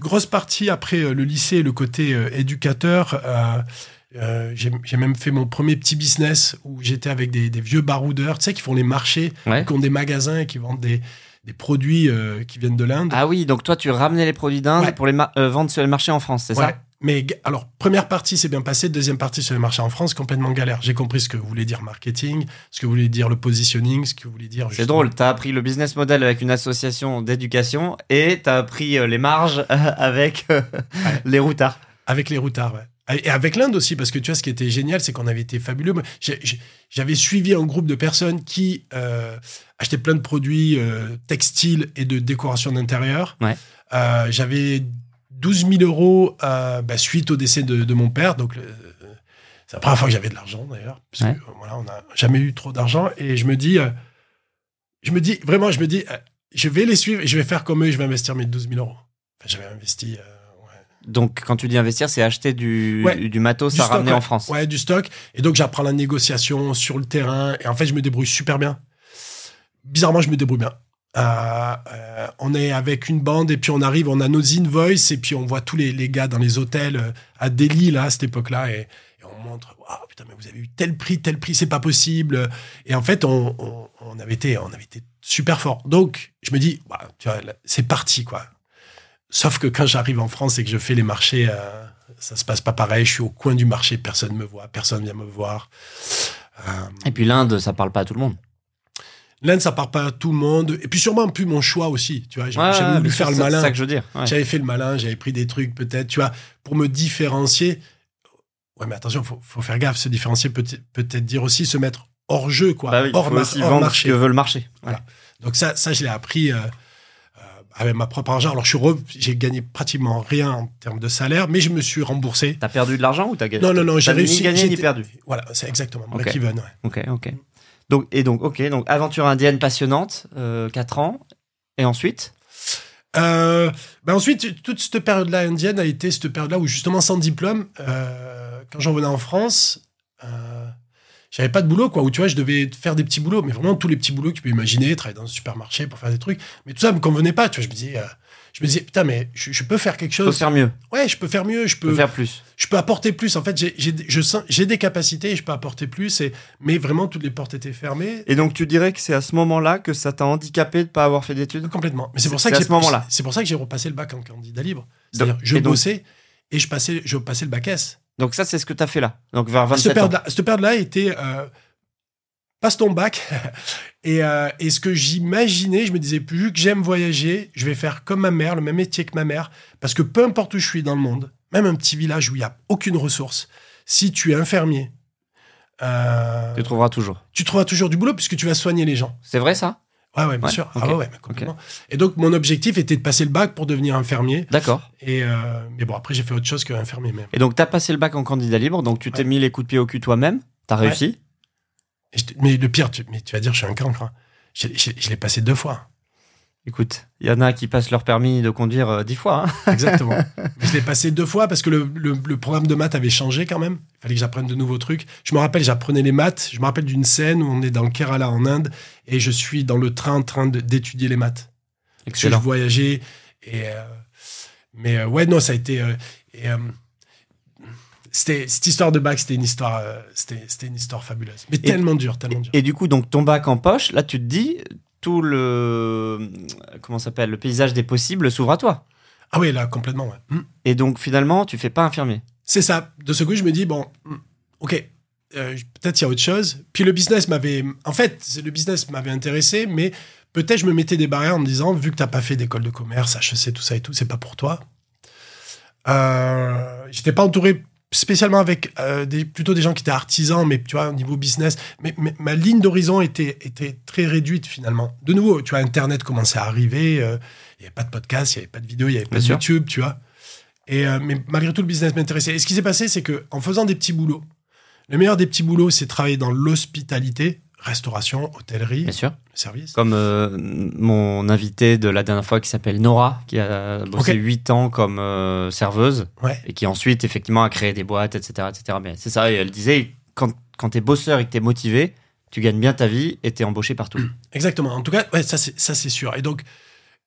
grosse partie après euh, le lycée le côté euh, éducateur, euh, j'ai même fait mon premier petit business où j'étais avec des, des vieux baroudeurs, tu sais, qui font les marchés, Ouais. qui ont des magasins et qui vendent des, des produits qui viennent de l'Inde. Ah oui, donc toi, tu ramenais les produits d'Inde Ouais. pour les vendre sur les marchés en France, c'est Ouais. ça Mais alors, première partie, c'est bien passé. Deuxième partie sur les marchés en France, complètement galère. J'ai compris ce que voulait dire marketing, ce que voulait dire le positioning, ce que voulait dire. C'est drôle, t'as appris le business model avec une association d'éducation et t'as appris euh, les marges avec euh, les routards. Avec les routards, ouais. Et avec l'Inde aussi, parce que tu vois, ce qui était génial, c'est qu'on avait été fabuleux. J'avais suivi un groupe de personnes qui euh, achetaient plein de produits euh, textiles et de décoration d'intérieur. Ouais. Euh, J'avais 12 000 euros euh, bah, suite au décès de, de mon père. Donc, c'est la première fois que j'avais de l'argent, d'ailleurs. Parce Ouais. que, euh, voilà, on n'a jamais eu trop d'argent. Et je me dis, euh, je me dis, vraiment, je me dis, je vais les suivre et je vais faire comme eux et je vais investir mes 12 000 euros. Enfin, j'avais investi. ouais. Donc, quand tu dis investir, c'est acheter du, Ouais. du matos Du à stock, ramener en France. Ouais, du stock. Et donc, j'apprends la négociation sur le terrain. Et en fait, je me débrouille super bien. Bizarrement, je me débrouille bien. Euh, euh, on est avec une bande et puis on arrive, on a nos invoices et puis on voit tous les, les gars dans les hôtels euh, à Delhi, là, à cette époque-là. Et, et on montre, waouh, putain, mais vous avez eu tel prix, tel prix, c'est pas possible. Et en fait, on, on, on avait été, on avait été super fort. Donc, je me dis, c'est parti, quoi. Sauf que quand j'arrive en France et que je fais les marchés, euh, ça se passe pas pareil. Je suis au coin du marché, personne me voit, personne vient me voir. Euh, Et puis l'Inde, ça parle pas à tout le monde. L'Inde, ça part pas à tout le monde. Et puis sûrement plus mon choix aussi. Tu vois, j'avais ouais, voulu faire c'est- le C'est malin. ça que je veux dire. ouais. J'avais fait le malin, j'avais pris des trucs peut-être, tu vois, pour me différencier. Ouais, mais attention, faut, faut faire gaffe. Se différencier peut peut-être dire aussi se mettre hors jeu, quoi. Bah oui, hors, faut mar- aussi hors vendre marché. ce que veut le marché. Ouais. Voilà. Donc ça, ça je l'ai appris euh, euh, avec ma propre argent. Alors je suis j'ai gagné pratiquement rien en termes de salaire, mais je me suis remboursé. T'as perdu de l'argent ou t'as gagné? Non, non, non, j'ai réussi. Ni gagné ni perdu? Voilà, c'est exactement. Ok. Break even, ouais. Ok, ok. Donc, et donc, ok, donc aventure indienne passionnante, 4 ans. Et ensuite? Euh, ben ensuite, toute cette période-là indienne a été cette période-là où justement sans diplôme, euh, quand j'en venais en France, euh, j'avais pas de boulot quoi. Où tu vois, je devais faire des petits boulots, mais vraiment tous les petits boulots que tu peux imaginer, travailler dans un supermarché pour faire des trucs. Mais tout ça me convenait pas. Tu vois, je me disais, euh, je me disais putain, mais je, je peux faire quelque chose. faire mieux, Ouais, je peux faire mieux. Je faut peux, faire plus. je peux apporter plus. En fait, j'ai, j'ai, je sens, j'ai des capacités et je peux apporter plus. Et, mais vraiment, toutes les portes étaient fermées. Et donc tu dirais que c'est à ce moment-là que ça t'a handicapé de pas avoir fait d'études? Complètement. Mais c'est pour C'est- ça que c'est à j'ai ce moment-là. C'est pour ça que j'ai repassé le bac en candidat libre. C'est-à-dire, Donc- je et donc- bossais et je passais, je passais le bac S. Donc ça c'est ce que t'as fait là. Donc vers Cette 27 ans. période-là, cette période-là était euh, passe ton bac. et, euh, et ce que j'imaginais, je me disais, vu que j'aime voyager, je vais faire comme ma mère, le même métier que ma mère, parce que peu importe où je suis dans le monde, même un petit village où il n'y a aucune ressource, si tu es infirmier, euh, Tu trouveras toujours. tu trouveras toujours du boulot puisque tu vas soigner les gens. C'est vrai ça? Ouais, ouais, bien Ouais, sûr. Ah ouais, complètement. Et donc, mon objectif était de passer le bac pour devenir infirmier. D'accord. Et euh, mais bon, après, j'ai fait autre chose qu'infirmier même. Et donc t'as passé le bac en candidat libre, donc tu t'es Ouais. mis les coups de pied au cul toi-même, t'as Ouais. réussi. Et je te- mais le pire, tu, mais tu vas dire, je suis un cancre. hein. Je, je- je l'ai passé deux fois. Écoute, il y en a qui passent leur permis de conduire euh, dix fois. hein. Exactement. Mais je l'ai passé deux fois parce que le, le- le programme de maths avait changé quand même. Il fallait que j'apprenne de nouveaux trucs. Je me rappelle, j'apprenais les maths. Je me rappelle d'une scène où on est dans le Kerala en Inde et je suis dans le train en train d'étudier les maths. Parce que je Excellent. voyageais. Et, euh, mais euh, ouais, non, ça a été. et, c'était cette histoire de bac, c'était une histoire, euh, c'était c'était une histoire fabuleuse, mais tellement dure, tellement dure. Et du coup, donc ton bac en poche, là tu te dis tout le comment s'appelle le paysage des possibles s'ouvre à toi. Ah oui, là complètement. Ouais. Hmm. Et donc finalement, tu fais pas infirmier. C'est ça. De ce coup, je me dis bon, hmm, ok, euh, peut-être il y a autre chose. Puis le business m'avait, en fait, le business m'avait intéressé, mais peut-être je me mettais des barrières en me disant vu que t'as pas fait d'école de commerce, HEC, tout ça et tout, c'est pas pour toi. Euh, J'étais pas entouré spécialement avec euh, des, plutôt des gens qui étaient artisans, mais tu vois, au niveau business. Mais, mais ma ligne d'horizon était, était très réduite finalement. De nouveau, tu vois, Internet commençait à arriver. euh, Il n'y avait pas de podcast, il n'y avait pas de vidéo, il n'y avait pas Bien de sûr. YouTube, tu vois. Et, euh, mais malgré tout, le business m'intéressait. Et ce qui s'est passé, c'est que en faisant des petits boulots, le meilleur des petits boulots, c'est travailler dans l'hospitalité, restauration, hôtellerie, Bien sûr. service. Comme euh, mon invité de la dernière fois qui s'appelle Nora, qui a bossé Ok. 8 ans comme euh, serveuse Ouais. et qui ensuite effectivement a créé des boîtes, etc. etc. Mais c'est ça, et elle disait, quand, quand t'es bosseur et que t'es motivé, tu gagnes bien ta vie et t'es embauché partout. Exactement. En tout cas, ouais, ça c'est ça c'est sûr. Et donc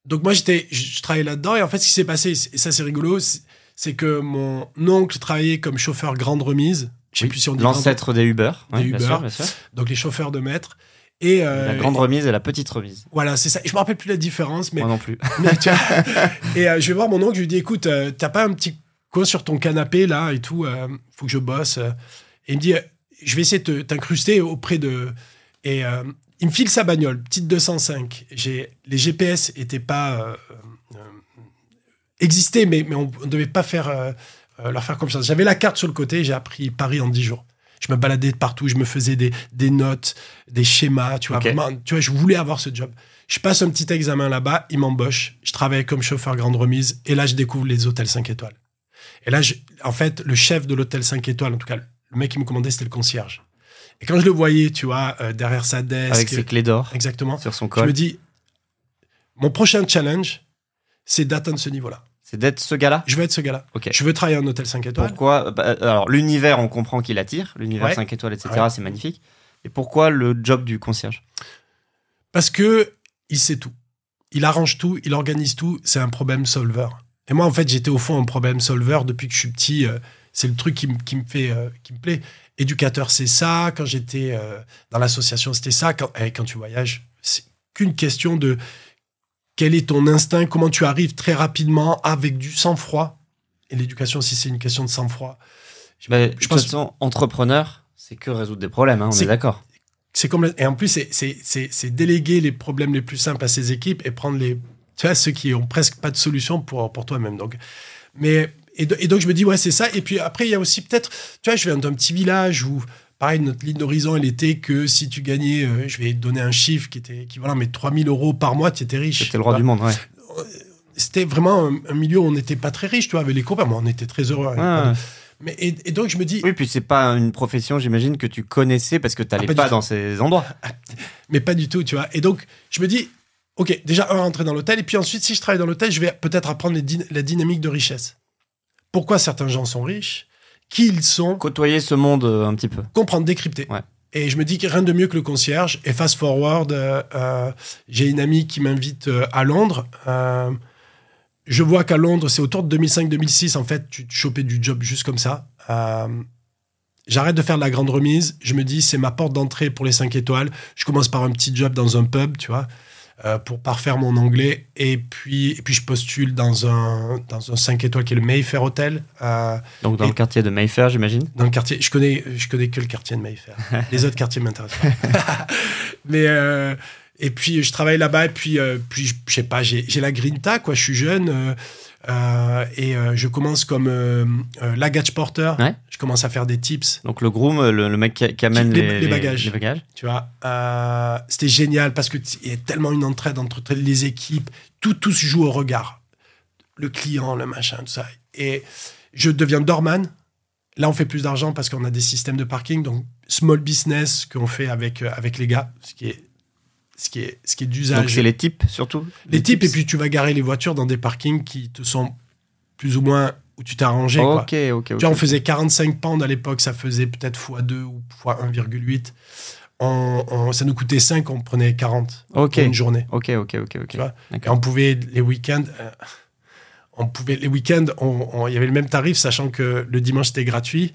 donc moi j'étais je, je travaillais là-dedans et en fait ce qui s'est passé et ça c'est rigolo, c'est que mon oncle travaillait comme chauffeur grande remise. Oui. plus si on dit grande- L'ancêtre des Uber. Des bien Uber. sûr, bien sûr. donc les chauffeurs de maître. Et euh, La grande remise et la petite remise. voilà, c'est ça. Et je me rappelle plus la différence, mais Moi non plus. Mais tu vois, et euh, je vais voir mon oncle, je lui dis écoute, euh, t'as pas un petit coin sur ton canapé là et tout, euh, faut que je bosse. Et il me dit euh, je vais essayer de te- t'incruster auprès de. Et euh, il me file sa bagnole, petite 205. J'ai les GPS étaient pas euh, euh, existaient, mais, mais on ne devait pas faire euh, leur faire confiance. J'avais la carte sur le côté, j'ai appris Paris en 10 jours. Je me baladais de partout, je me faisais des, des notes, des schémas, tu vois. Vraiment, tu vois, je voulais avoir ce job. Je passe un petit examen là-bas, il m'embauche. Je travaille comme chauffeur grande remise et là, je découvre les hôtels 5 étoiles. Et là, je- en fait, le chef de l'hôtel 5 étoiles, en tout cas, le mec qui me commandait, c'était le concierge. Et quand je le voyais, tu vois, euh, derrière sa desk, Avec ses clés d'or exactement, sur son je col. me dis, mon prochain challenge, c'est d'atteindre ce niveau-là. C'est d'être ce gars-là? Je veux être ce gars-là. Ok. Je veux travailler en hôtel 5 étoiles. Pourquoi Bah, Alors, l'univers, on comprend qu'il attire. L'univers Ouais. 5 étoiles, etc., Ouais. c'est magnifique. Et pourquoi le job du concierge? Parce que il sait tout. Il arrange tout, il organise tout. C'est un problème solver. Et moi, en fait, j'étais au fond un problème solver depuis que je suis petit. euh, c'est le truc qui, me- qui me fait, euh, qui me plaît. Éducateur, c'est ça. Quand j'étais euh, dans l'association, c'était ça. Quand, eh, quand tu voyages, c'est qu'une question de quel est ton instinct, comment tu arrives très rapidement avec du sang-froid? Et l'éducation aussi, c'est une question de sang-froid. Je- Bah, toute pense- façon, entrepreneur, c'est que résoudre des problèmes, hein, on est, C'est- d'accord. c'est comme et en plus c'est déléguer les problèmes les plus simples à ses équipes et prendre les tu vois ceux qui ont presque pas de solution pour pour toi-même donc mais et, et donc je me dis ouais c'est ça et puis après il y a aussi peut-être tu vois je viens d'un petit village où pareil notre ligne d'horizon elle était que si tu gagnais euh, je vais te donner un chiffre qui était équivalent mais 3000 euros par mois tu étais riche C'était le roi du monde, ouais. c'était vraiment un, un milieu où on n'était pas très riche tu vois avec les copains moi on était très heureux. Ouais. mais et, et donc je me dis Oui, puis c'est pas une profession, j'imagine, que tu connaissais parce que Ah, pas pas, du tout. dans ces endroits. mais pas du tout, tu vois. Et donc, je me dis, ok, déjà un rentrer dans l'hôtel, et puis ensuite, si je travaille dans l'hôtel, je vais peut-être apprendre les la dynamique de richesse. Pourquoi certains gens sont riches, qui ils sont, Côtoyer ce monde euh, un petit peu. comprendre, décrypter. Ouais. Et je me dis que rien de mieux que le concierge. Et fast forward, euh, euh, j'ai une amie qui m'invite euh, à Londres. Je vois qu'à Londres, c'est autour de 2005-2006, en fait, tu te chopais du job juste comme ça. J'arrête de faire de la grande remise. Je me dis, c'est ma porte d'entrée pour les 5 étoiles. Je commence par un petit job dans un pub, tu vois, euh, pour parfaire mon anglais. Et puis, et puis je postule dans un, dans un 5 étoiles qui est le Mayfair Hotel. euh, Donc dans le quartier de Mayfair, j'imagine. dans le quartier. Je connais, je connais que le quartier de Mayfair. Les autres quartiers m'intéressent pas. Mais euh, et puis je travaille là-bas et puis puis je sais pas, j'ai j'ai la grinta quoi. Je suis jeune euh, et euh, je commence comme euh, euh, luggage porter. Ouais. Je commence à faire des tips. Donc le groom, le, le mec qui, qui amène Les- les, les bagages. les bagages. Tu vois, c'était génial parce que il y a tellement une entraide entre les équipes. Tout tout se joue au regard. Le client, le machin, tout ça. Et je deviens doorman. Là, on fait plus d'argent parce qu'on a des systèmes de parking. Donc, small business qu'on fait avec, avec les gars, ce qui est, ce qui est, ce qui est Donc d'usage. c'est les types surtout? Les types, et puis tu vas garer les voitures dans des parkings qui te sont plus ou moins où tu t'es arrangé. Ok, ok. Tu vois, on faisait 45 pounds à l'époque, ça faisait peut-être x2 ou x1,8. On, on- ça nous coûtait 5, on prenait 40 Ok, pour une journée. ok, ok, ok, ok. Tu vois? Et D'accord. on pouvait, les week-ends, euh, on pouvait, les week-ends, il y avait le même tarif, sachant que le dimanche c'était gratuit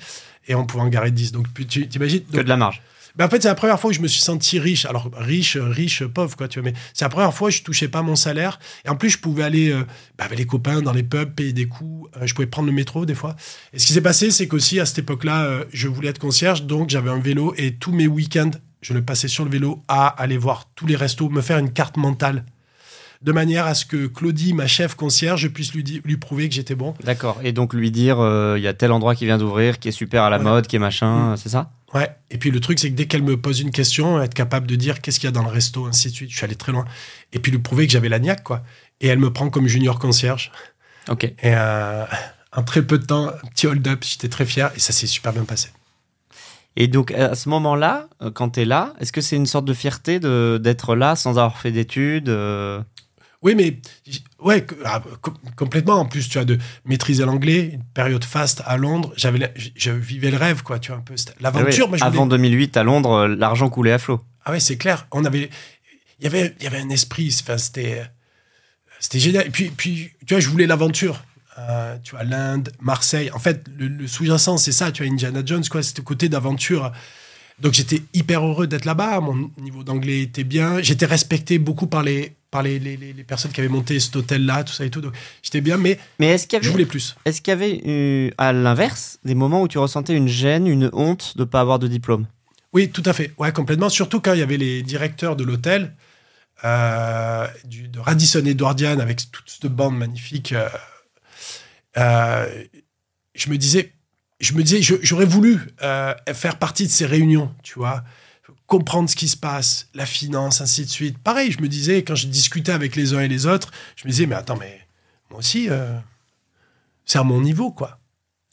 et on pouvait en garer 10. Donc, tu t'imagines Que donc, de la marge. Ben, en fait, c'est la première fois que je me suis senti riche. Alors, riche, riche, pauvre, quoi, tu vois. Mais c'est la première fois que je touchais pas mon salaire. Et en plus, je pouvais aller euh, ben, avec les copains dans les pubs, payer des coups. Euh, je pouvais prendre le métro des fois. Et ce qui s'est passé, c'est qu'aussi, à cette époque-là, euh, je voulais être concierge. Donc, j'avais un vélo. Et tous mes week-ends, je le passais sur le vélo à aller voir tous les restos, me faire une carte mentale. De manière à ce que Claudie, ma chef concierge, je puisse lui, lui prouver que j'étais bon. D'accord. Et donc lui dire, euh, il y a tel endroit qui vient d'ouvrir, qui est super à la mode, qui est machin, Mm. c'est ça? Ouais. Et puis le truc, c'est que dès qu'elle me pose une question, être capable de dire qu'est-ce qu'il y a dans le resto, ainsi de suite. Je suis allé très loin. Et puis lui prouver que j'avais la niaque, quoi. Et elle me prend comme junior concierge. Ok. Et euh, en très peu de temps, un petit hold-up, j'étais très fier et ça s'est super bien passé. Et donc à ce moment-là, euh, quand tu es là, est-ce que c'est une sorte de fierté de- d'être là sans avoir fait d'études euh, Oui, mais ouais, ah, com- complètement. En plus, tu as de maîtriser l'anglais, une période faste à Londres. J'avais, je, vivais le rêve, quoi. Tu vois un peu l'aventure. Ah moi, ouais, voulais- Avant 2008 à Londres, euh, l'argent coulait à flot. Ah ouais, c'est clair. On avait, il y avait, il y avait un esprit. Enfin, c'était, c'était génial. Et puis, puis, tu vois, je voulais l'aventure. Euh, tu vois, l'Inde, Marseille. En fait, le, le sous-jacent, c'est ça. Tu vois, Indiana Jones, quoi. C'était côté d'aventure. Donc, j'étais hyper heureux d'être là-bas. Mon niveau d'anglais était bien. J'étais respecté beaucoup par les, par les, les, les- personnes qui avaient monté cet hôtel-là, tout ça et tout. Donc, j'étais bien, mais Mais est-ce qu'il y je avait, voulais plus. est-ce qu'il y avait euh, à l'inverse des moments où tu ressentais une gêne, une honte de pas avoir de diplôme? Oui, tout à fait. Ouais, complètement. Surtout quand il y avait les directeurs de l'hôtel, euh, du- de Radisson Edwardian, avec toute cette bande magnifique. euh, euh, je me disais, je me disais, j'aurais voulu euh, faire partie de ces réunions, tu vois, comprendre ce qui se passe, la finance, ainsi de suite. Pareil, je me disais, quand je discutais avec les uns et les autres, je me disais, mais attends, mais moi aussi, euh, c'est à mon niveau, quoi.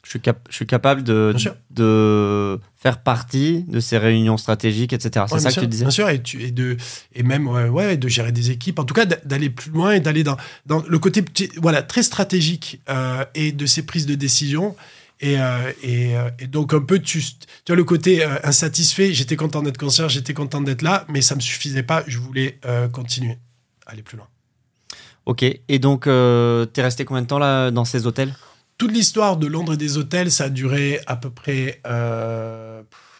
je suis, cap- je suis capable de, faire partie de ces réunions stratégiques, etc. C'est Ouais, ça que sûr, tu disais? Bien sûr, et, tu- et de, et même ouais, ouais, de gérer des équipes. En tout cas, d'a- d'aller plus loin et d'aller dans, dans le côté voilà, très stratégique euh, et de ces prises de décision. Et, euh, et, euh, et donc, un peu, tu, tu vois, le côté euh, insatisfait. J'étais content d'être concierge, j'étais content d'être là, mais ça me suffisait pas. Je voulais euh, continuer, aller plus loin. Ok. Et donc, euh, t'es resté combien de temps là dans ces hôtels? Toute l'histoire de Londres et des hôtels, ça a duré à peu près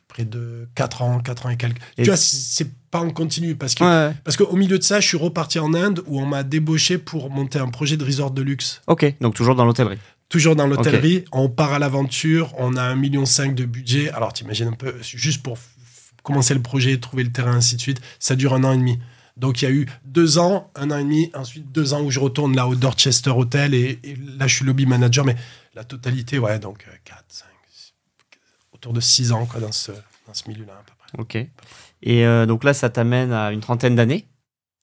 près de 4 ans, 4 ans et quelques. Et- Tu vois, c'est- pas en continu parce que Ouais. Parce qu'au milieu de ça, je suis reparti en Inde où on m'a débauché pour monter un projet de resort de luxe. Ok. Donc toujours dans l'hôtellerie. Toujours dans l'hôtellerie, on part à l'aventure, on a 1,5 million de budget. Alors t'imagines un peu, juste pour commencer le projet, trouver le terrain, ainsi de suite, ça dure un an et demi. Donc il y a eu deux ans, un an et demi, ensuite deux ans où je retourne là au Dorchester Hotel et, et là je suis lobby manager, mais la totalité, ouais, donc 4, 5, autour de 6 ans quoi, dans ce, dans ce milieu-là à peu près. Ok. Et euh, donc là, ça t'amène à une trentaine d'années?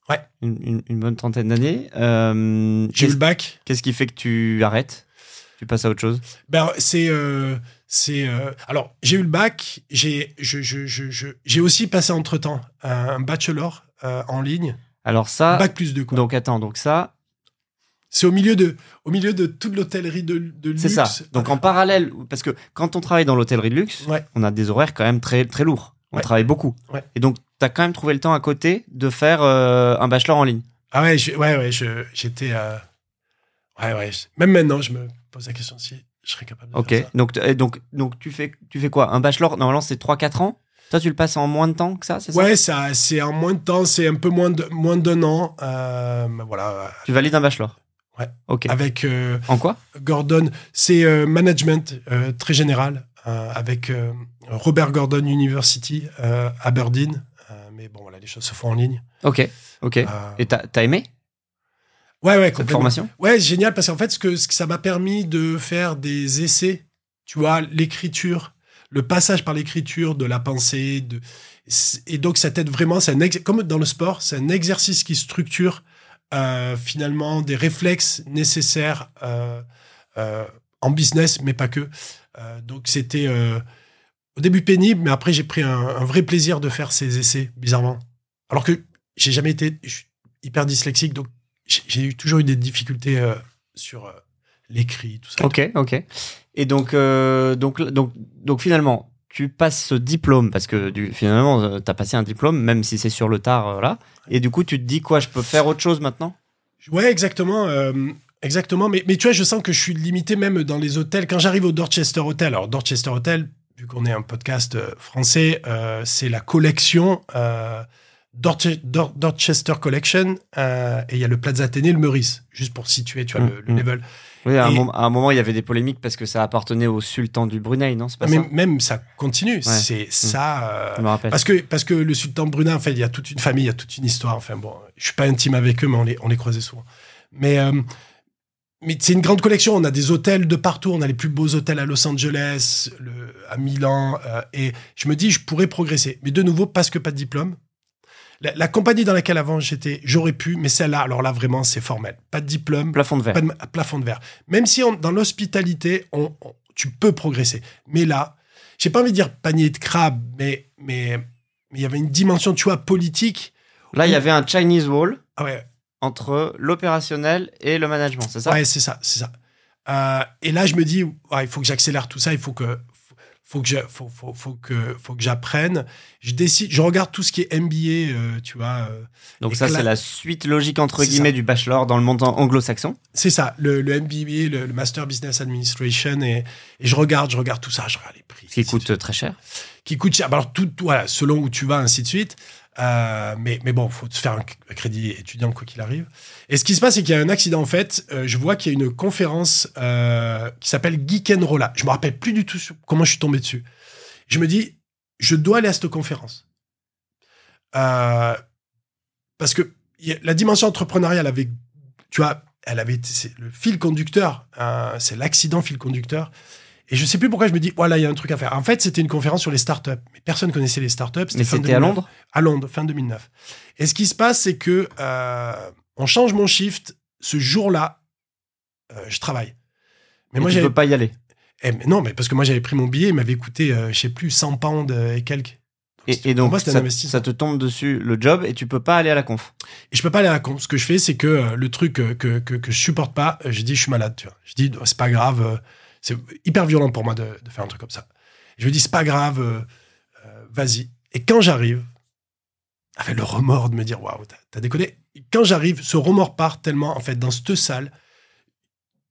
Ouais. Une, une- une bonne trentaine d'années. Euh, J'ai eu le bac, qu'est-ce qui fait que tu arrêtes? Tu passes à autre chose? Ben, c'est. euh, c'est euh, alors, j'ai eu le bac. J'ai je, je, je, j'ai aussi passé entre-temps un bachelor euh, en ligne. Alors ça, Bac plus 2, quoi. donc attends, donc ça, C'est au milieu de, au milieu de toute l'hôtellerie de, de luxe. c'est ça. Donc en parallèle, parce que quand on travaille dans l'hôtellerie de luxe, Ouais. on a des horaires quand même très très lourds. On Ouais. travaille beaucoup. Ouais. Et donc tu as quand même trouvé le temps à côté de faire un bachelor en ligne. Ah ouais, je- ouais, ouais, je- j'étais. euh, Ouais, ouais. Même maintenant, je me pose la question si je serais capable de Ok. faire ça. Donc donc donc tu fais tu fais quoi? Un bachelor normalement c'est 3 4 ans? Toi tu le passes en moins de temps que ça, c'est ça? Ouais, ça, c'est en moins de temps, c'est un peu moins de moins d'un an. euh, voilà, Tu valides un bachelor? Ouais. Ok. avec euh, En quoi? Gordon, c'est euh, management euh, très général euh, avec euh, Robert Gordon University euh, Aberdeen. Euh, mais bon, voilà, les choses se font en ligne. Ok. Ok. Euh, Et t'as as aimé? Ouais, ouais, cette formation Ouais, génial parce qu'en fait, ce que, ce que ça m'a permis de faire des essais, tu vois, l'écriture, le passage par l'écriture de la pensée, de, et donc ça t'aide vraiment, c'est un comme dans le sport, c'est un exercice qui structure euh, finalement des réflexes nécessaires euh, euh, en business, mais pas que. Donc c'était au début pénible, mais après j'ai pris un, un vrai plaisir de faire ces essais, bizarrement. Alors que j'ai jamais été je suis hyper dyslexique, donc j'ai eu toujours eu des difficultés euh, sur euh, l'écrit, tout ça. Ok, ok. Et donc, euh, donc, donc, donc finalement, tu passes ce diplôme parce que du, finalement, tu as passé un diplôme, même si c'est sur le tard, euh, voilà. Et du coup, tu te dis quoi Je peux faire autre chose maintenant? Ouais, exactement. euh, exactement. Mais, mais tu vois, je sens que je suis limité même dans les hôtels. Quand j'arrive au Dorchester Hotel, alors Dorchester Hotel, vu qu'on est un podcast français, euh, c'est la collection Dorche- Dor- Dorchester Collection. euh, et il y a le Plaza Athénée, le Meurice, juste pour situer, tu vois, le, le Mm, mm. level. Oui, à, un moment, à un moment, il y avait des polémiques parce que ça appartenait au sultan du Brunei, non pas mais ça? même ça continue. C'est ça. euh, Je me rappelle. Parce que, parce que le sultan de Brunei, en fait, il y a toute une famille, il y a toute une histoire. Enfin bon, je suis pas intime avec eux, mais on les, on les croisait souvent. Mais, euh, mais c'est une grande collection. On a des hôtels de partout. On a les plus beaux hôtels à Los Angeles, le, à Milan. euh, et je me dis, je pourrais progresser. Mais de nouveau, parce que pas de diplôme. La, la compagnie dans laquelle avant j'étais, j'aurais pu, mais celle-là, alors là, vraiment, c'est formel. Pas de diplôme, Plafond de verre. pas de à plafond de verre. Même si on- dans l'hospitalité, on, on- tu peux progresser. Mais là, j'ai pas envie de dire panier de crabe, mais mais mais il y avait une dimension, tu vois, politique. Là, il y avait un Chinese wall Ah ouais, entre l'opérationnel et le management, c'est ça? Ouais, c'est ça, c'est ça. Euh, et là, je me dis, ouais, il faut que j'accélère tout ça. Il faut que faut, que je, faut, faut, faut que faut que j'apprenne. Je décide, je regarde tout ce qui est MBA, euh, tu vois. euh, Donc ça, c'est la suite logique, entre guillemets, ça. du bachelor dans le monde anglo-saxon. C'est ça, le, le MBA, le, le Master Business Administration, et, et je regarde, je regarde tout ça, je regarde les prix. Qui coûte très cher. qui coûte cher. Bah, Alors, tout, tout- voilà, selon où tu vas, ainsi de suite. Euh, mais, mais bon, faut se faire un, crédit étudiant, quoi qu'il arrive. Et ce qui se passe, c'est qu'il y a un accident, en fait. Euh, je vois qu'il y a une conférence euh, qui s'appelle Geek and Rolla. Je me rappelle plus du tout comment je suis tombé dessus. Je me dis, je dois aller à cette conférence. Parce que la dimension entrepreneuriale avait, tu vois, elle avait le fil conducteur, euh, c'est l'accident fil conducteur. Et je sais plus pourquoi je me dis, voilà, il y a un truc à faire. En fait, c'était une conférence sur les startups. Mais personne connaissait les startups. Mais c'était à 2009. Londres? À Londres, fin 2009. Et ce qui se passe, c'est que euh, on change mon shift. Ce jour-là, euh, je travaille. Mais Et moi, tu j'avais peux pas y aller? eh, mais non, mais parce que moi, j'avais pris mon billet, il m'avait coûté, euh, je sais plus, 100 pounds euh, et quelques. Et, donc, moi, ça, te tombe dessus le job et tu peux pas aller à la conf? Et je peux pas aller à la con. Ce que je fais, c'est que euh, le truc que, que, que je supporte pas, je dis, je suis malade, tu vois. Je dis, c'est pas grave, c'est hyper violent pour moi de, de faire un truc comme ça. Je me dis, c'est pas grave, euh, euh, vas-y. Et quand j'arrive, avec le remords de me dire, waouh, t'as- déconné. Quand j'arrive, ce remords part tellement, en fait, dans cette salle,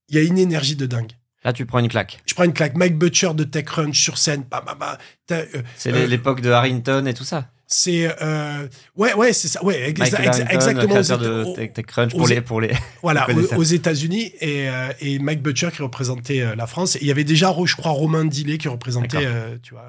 il y a une énergie de dingue. Là, tu prends une claque. Je prends une claque, Mike Butcher de TechCrunch sur scène, bah, bah, bah, euh, C'est l'époque de Harrington et tout ça. C'est euh, ouais ouais c'est ça ouais exa- Harrington, exactement aux- de TechCrunch pour les, pour les. Voilà, aux, aux États-Unis et, euh, et Mike Butcher qui représentait euh, la France. Et il y avait déjà, je crois, Romain Dillet qui représentait, euh, tu vois.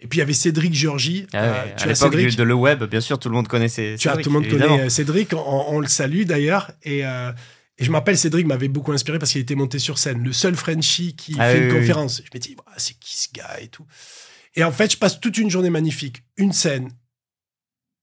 Et puis il y avait Cédric Georgie. Ah Euh, tu à l'époque Cédric, de le web, bien sûr, tout le monde connaissait. tu Cédric, tout le monde évidemment. connaît Cédric. On, on le salue d'ailleurs. Et, euh, et je me rappelle, Cédric m'avait beaucoup inspiré parce qu'il était monté sur scène. Le seul Frenchie qui Ah fait oui, une oui, oui. conférence. Je me dis, Ah, c'est qui ce gars et tout. Et en fait, je passe toute une journée magnifique. Une scène,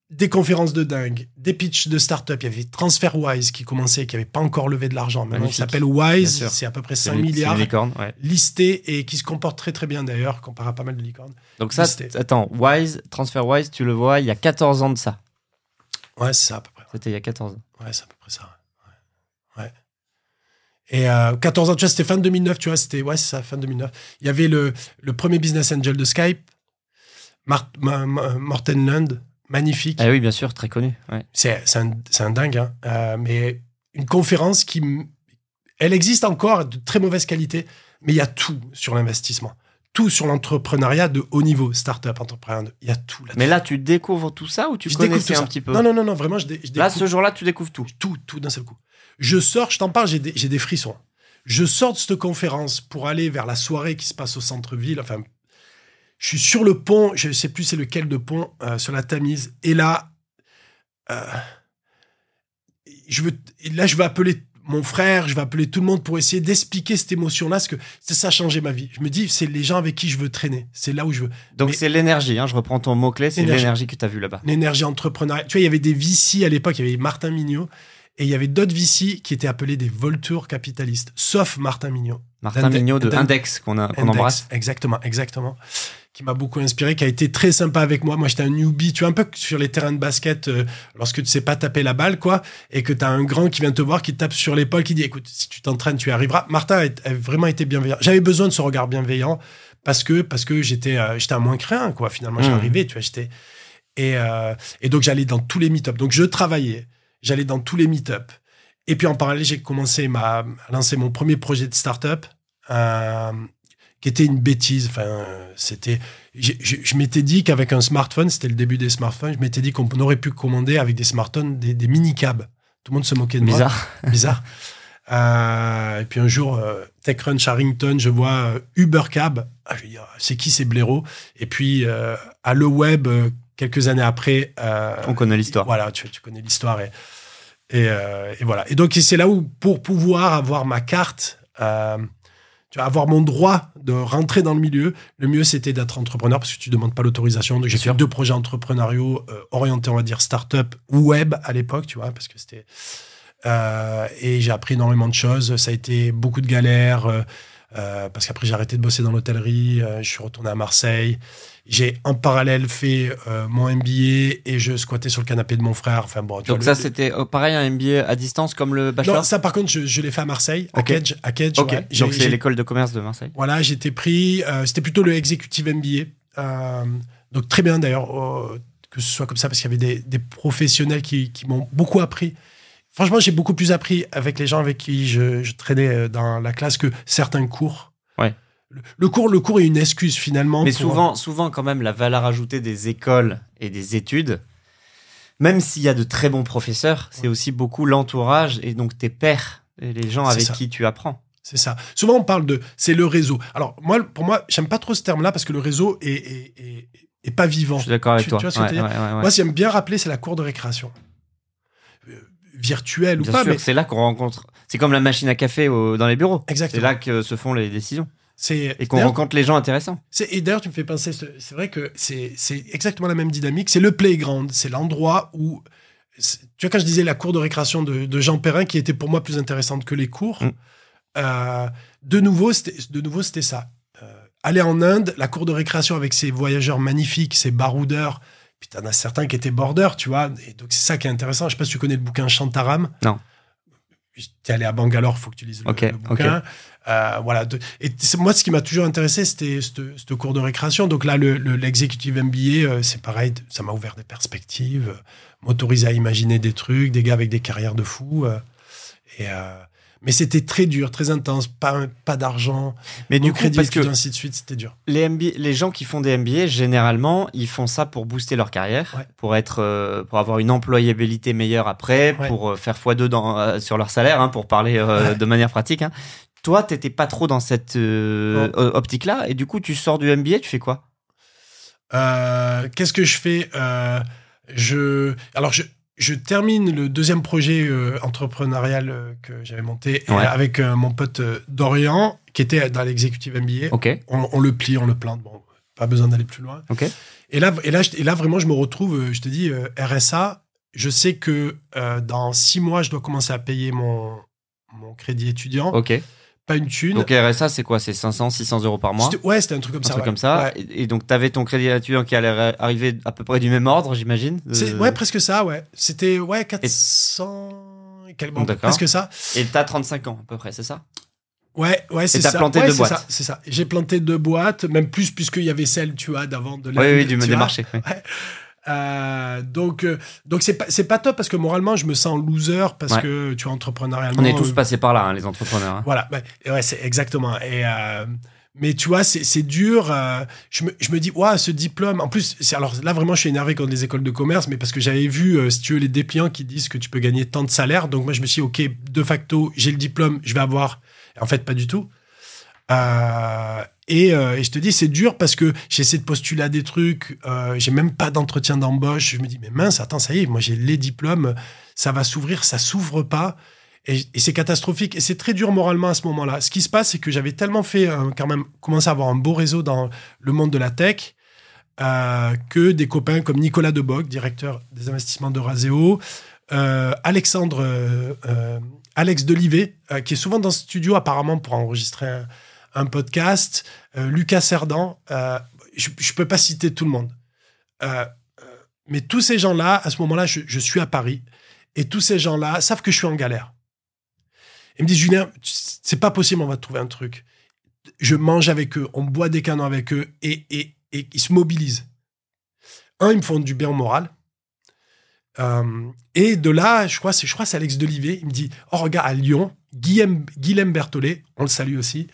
des conférences de dingue, des pitchs de start-up. Il y avait TransferWise qui commençait, qui n'avait pas encore levé de l'argent. Maintenant, il s'appelle Wise. C'est à peu près C'est 5 une- c'est milliards licorne, ouais. listés et qui se comporte très très bien d'ailleurs, comparé à pas mal de licornes. Donc ça, attends, Wise, TransferWise, tu le vois, il y a 14 ans de ça. Ouais, c'est ça à peu près. C'était il y a 14 ans. Ouais, c'est à peu près ça. Ouais. ouais. Et euh, 14 ans, tu vois, c'était fin 2009, tu vois, c'était, ouais, c'est ça, fin 2009. Il y avait le, le premier business angel de Skype, Mart, Ma- Ma- Morten Lund, magnifique. Ah oui, bien sûr, très connu. Ouais. C'est un, dingue, hein. Euh, mais une conférence qui, elle existe encore de très mauvaise qualité, mais il y a tout sur l'investissement, tout sur l'entrepreneuriat de haut niveau, startup, entrepreneur, il y a tout là. Mais là, tu découvres tout ça ou tu Je connaissais un ça. petit peu? Non, non, non, non, vraiment, je, dé- je Là, ce jour-là, tu découvres tout. tout, tout d'un seul coup. Je sors, je t'en parle, j'ai des, j'ai des frissons. Je sors de cette conférence pour aller vers la soirée qui se passe au centre-ville. Enfin, je suis sur le pont, je sais plus c'est lequel de pont, euh, sur la Tamise. Et là, euh, je veux, là, je vais appeler mon frère, je vais appeler tout le monde pour essayer d'expliquer cette émotion-là, parce que ça a changé ma vie. Je me dis, c'est les gens avec qui je veux traîner. C'est là où je veux. Donc c'est l'énergie, hein, je reprends ton mot-clé, c'est L'énergie. que tu as vue là-bas. l'énergie entrepreneuriale. Tu vois, il y avait des VC à l'époque, il y avait Martin Mignot, et il y avait d'autres VC qui étaient appelés des volteurs capitalistes, sauf Martin Mignot. Martin Mignot de Index qu'on Index. embrasse. Exactement, exactement. Qui m'a beaucoup inspiré, qui a été très sympa avec moi. Moi, j'étais un newbie, tu vois, un peu sur les terrains de basket, euh, lorsque tu sais pas taper la balle, quoi, et que tu as un grand qui vient te voir, qui te tape sur l'épaule, qui dit, écoute, si tu t'entraînes, tu y arriveras. Martin a, a vraiment été bienveillant. J'avais besoin de ce regard bienveillant parce que, parce que j'étais, euh, j'étais un moins craint, quoi. Finalement, Mhm. j'arrivais, tu vois, j'étais, et, euh, et donc j'allais dans tous les meet-up. Donc je travaillais, j'allais dans tous les meet-up. Et puis en parallèle, j'ai commencé ma, à lancer mon premier projet de start-up, euh, qui était une bêtise. Enfin, c'était, je, je m'étais dit qu'avec un smartphone, c'était le début des smartphones, je m'étais dit qu'on aurait pu commander avec des smartphones des, des mini-cabs. Tout le monde se moquait de moi. Bizarre. Bizarre. Euh, et puis un jour, euh, TechCrunch Harrington, je vois euh, Uber Cab. Ah, je dire, c'est qui ces blaireaux? Et puis euh, à Le Web, quelques années après. On connaît l'histoire. Voilà, tu, tu connais l'histoire. Et, et, et voilà. Et donc, c'est là où, pour pouvoir avoir ma carte, tu vois, avoir mon droit de rentrer dans le milieu, le mieux, c'était d'être entrepreneur parce que tu demandes pas l'autorisation. Donc, j'ai fait deux projets entrepreneuriaux euh, orientés, on va dire, start-up ou web à l'époque, tu vois, parce que c'était. Euh, et j'ai appris énormément de choses. Ça a été beaucoup de galères. euh, euh, parce qu'après j'ai arrêté de bosser dans l'hôtellerie, euh, je suis retourné à Marseille. J'ai en parallèle fait euh, mon MBA et je squattais sur le canapé de mon frère. Enfin bon, tu Donc vois, ça, le- c'était euh, pareil, un MBA à distance comme le non, bachelor ça par contre je, je l'ai fait à Marseille, à. Kedge. À ouais. Donc c'est l'école de commerce de Marseille. Voilà, j'étais pris. euh, C'était plutôt le executive MBA. Euh, donc très bien d'ailleurs euh, que ce soit comme ça parce qu'il y avait des, des professionnels qui, qui m'ont beaucoup appris. Franchement, j'ai beaucoup plus appris avec les gens avec qui je, je traînais dans la classe que certains cours. Le, cours, le cours est une excuse finalement. Mais pour- souvent, souvent, quand même, la valeur ajoutée des écoles et des études, même s'il y a de très bons professeurs, c'est aussi beaucoup l'entourage et donc tes pairs et les gens C'est avec ça. qui tu apprends. C'est ça. Souvent, on parle de. C'est le réseau. Alors, moi, pour moi, j'aime pas trop ce terme-là parce que le réseau est, est, est- est pas vivant. Je suis d'accord avec Tu- toi. tu vois ce que Ouais, ouais. Moi, ce que j'aime bien rappeler, c'est la cour de récréation. Euh, virtuelle ou Bien pas, sûr, mais c'est là qu'on rencontre. C'est comme la machine à café au- dans les bureaux. C'est exactement. là que se font les décisions C'est et qu'on rencontre les gens intéressants. Et d'ailleurs, tu me fais penser, c'est vrai que c'est c'est exactement la même dynamique. C'est le playground, c'est l'endroit où. Tu vois, quand je disais la cour de récréation de, de Jean Perrin, qui était pour moi plus intéressante que les cours, Mm. euh, de nouveau, c'était de nouveau, c'était ça. Euh, aller en Inde, la cour de récréation avec ses voyageurs magnifiques, ses baroudeurs. Puis t'en as certains qui étaient border, tu vois. Et donc c'est ça qui est intéressant. Je sais pas si tu connais le bouquin Shantaram. Non. T'es allé à Bangalore, faut que tu lises le, bouquin. Euh, voilà. et moi, ce qui m'a toujours intéressé, c'était ce cours de récréation. Donc là, le, le- MBA, euh, c'est pareil. Ça m'a ouvert des perspectives, euh, m'autorisé à imaginer des trucs, des gars avec des carrières de fous. et mais c'était très dur, très intense. Pas, pas d'argent, Mais du crédit parce que ainsi de suite. C'était dur. les, MBA les gens qui font des MBA, généralement, ils font ça pour booster leur carrière, Ouais. pour être, pour avoir une employabilité meilleure après, Ouais. pour faire x2 dans, sur leur salaire, hein, pour parler euh, Ouais. de manière pratique. Hein. Toi, t'étais pas trop dans cette euh, optique-là, et du coup, tu sors du MBA, tu fais quoi? Euh, Qu'est-ce que je fais? Euh, Je alors je je termine le deuxième projet entrepreneurial que j'avais monté Ouais. avec mon pote Dorian, qui était dans l'executive MBA. On, on le plie, on le plante. Bon, pas besoin d'aller plus loin. Et là, et là, et là vraiment, je me retrouve. Je te dis, RSA. Je sais que dans six mois, je dois commencer à payer mon mon crédit étudiant. Pas une thune. Donc RSA, c'est quoi? C'est 500, 600 euros par mois? Ouais, c'était un truc comme Un ça. truc ouais. comme ça. Ouais. Et, et donc, tu avais ton crédit étudiant qui allait arriver à peu près du même ordre, j'imagine? Euh, Ouais, presque ça, ouais. C'était ouais, 400. et quel- bon, presque ça. Et t'as 35 ans, à peu près, c'est ça? Ouais, ouais, c'est t'as ça. planté Ouais, deux boîtes. C'est ça. J'ai planté deux boîtes, même plus puisqu'il y avait celle, tu vois, d'avant de la. Oui, oui, du, des marchés. Euh, donc, euh, donc c'est pas, top parce que moralement, je me sens loser parce Ouais. que tu vois, entrepreneurialement. On est tous euh, passés par là, hein, les entrepreneurs. hein. Voilà, bah, ouais, c'est exactement. Et euh, mais tu vois, c'est dur. euh, je, me, je me dis, ouais, ce diplôme. En plus, alors là vraiment, je suis énervé contre les écoles de commerce, mais parce que j'avais vu, euh, si tu veux, les dépliants qui disent que tu peux gagner tant de salaire. Donc moi, je me suis dit, ok, de facto, j'ai le diplôme, je vais avoir. En fait, pas du tout. Euh, et, euh, et je te dis, c'est dur parce que j'essaie de postuler à des trucs, euh, j'ai même pas d'entretien d'embauche. Je me dis, mais mince, attends, ça y est, moi j'ai les diplômes, ça va s'ouvrir, ça s'ouvre pas. Et, c'est catastrophique. Et c'est très dur moralement à ce moment-là. Ce qui se passe, c'est que j'avais tellement fait, euh, quand même, commencé à avoir un beau réseau dans le monde de la tech, euh, que des copains comme Nicolas Deboc, directeur des investissements de euh, Alexandre, Alex Delivet, qui est souvent dans ce studio apparemment pour enregistrer un podcast, euh, Lucas Cerdan, euh, je ne peux pas citer tout le monde. Euh, mais tous ces gens-là, à ce moment-là, je, suis à Paris, et tous ces gens-là savent que je suis en galère. Ils me disent, Julien, c'est pas possible, on va trouver un truc. Je mange avec eux, on boit des canons avec eux, et, et, et ils se mobilisent. Un, ils me font du bien au moral. Et de là, je crois, je crois, c'est Alex Delivet. Il me dit, oh regarde, à Lyon, Guillaume, Guilhem Berthollet, on le salue aussi,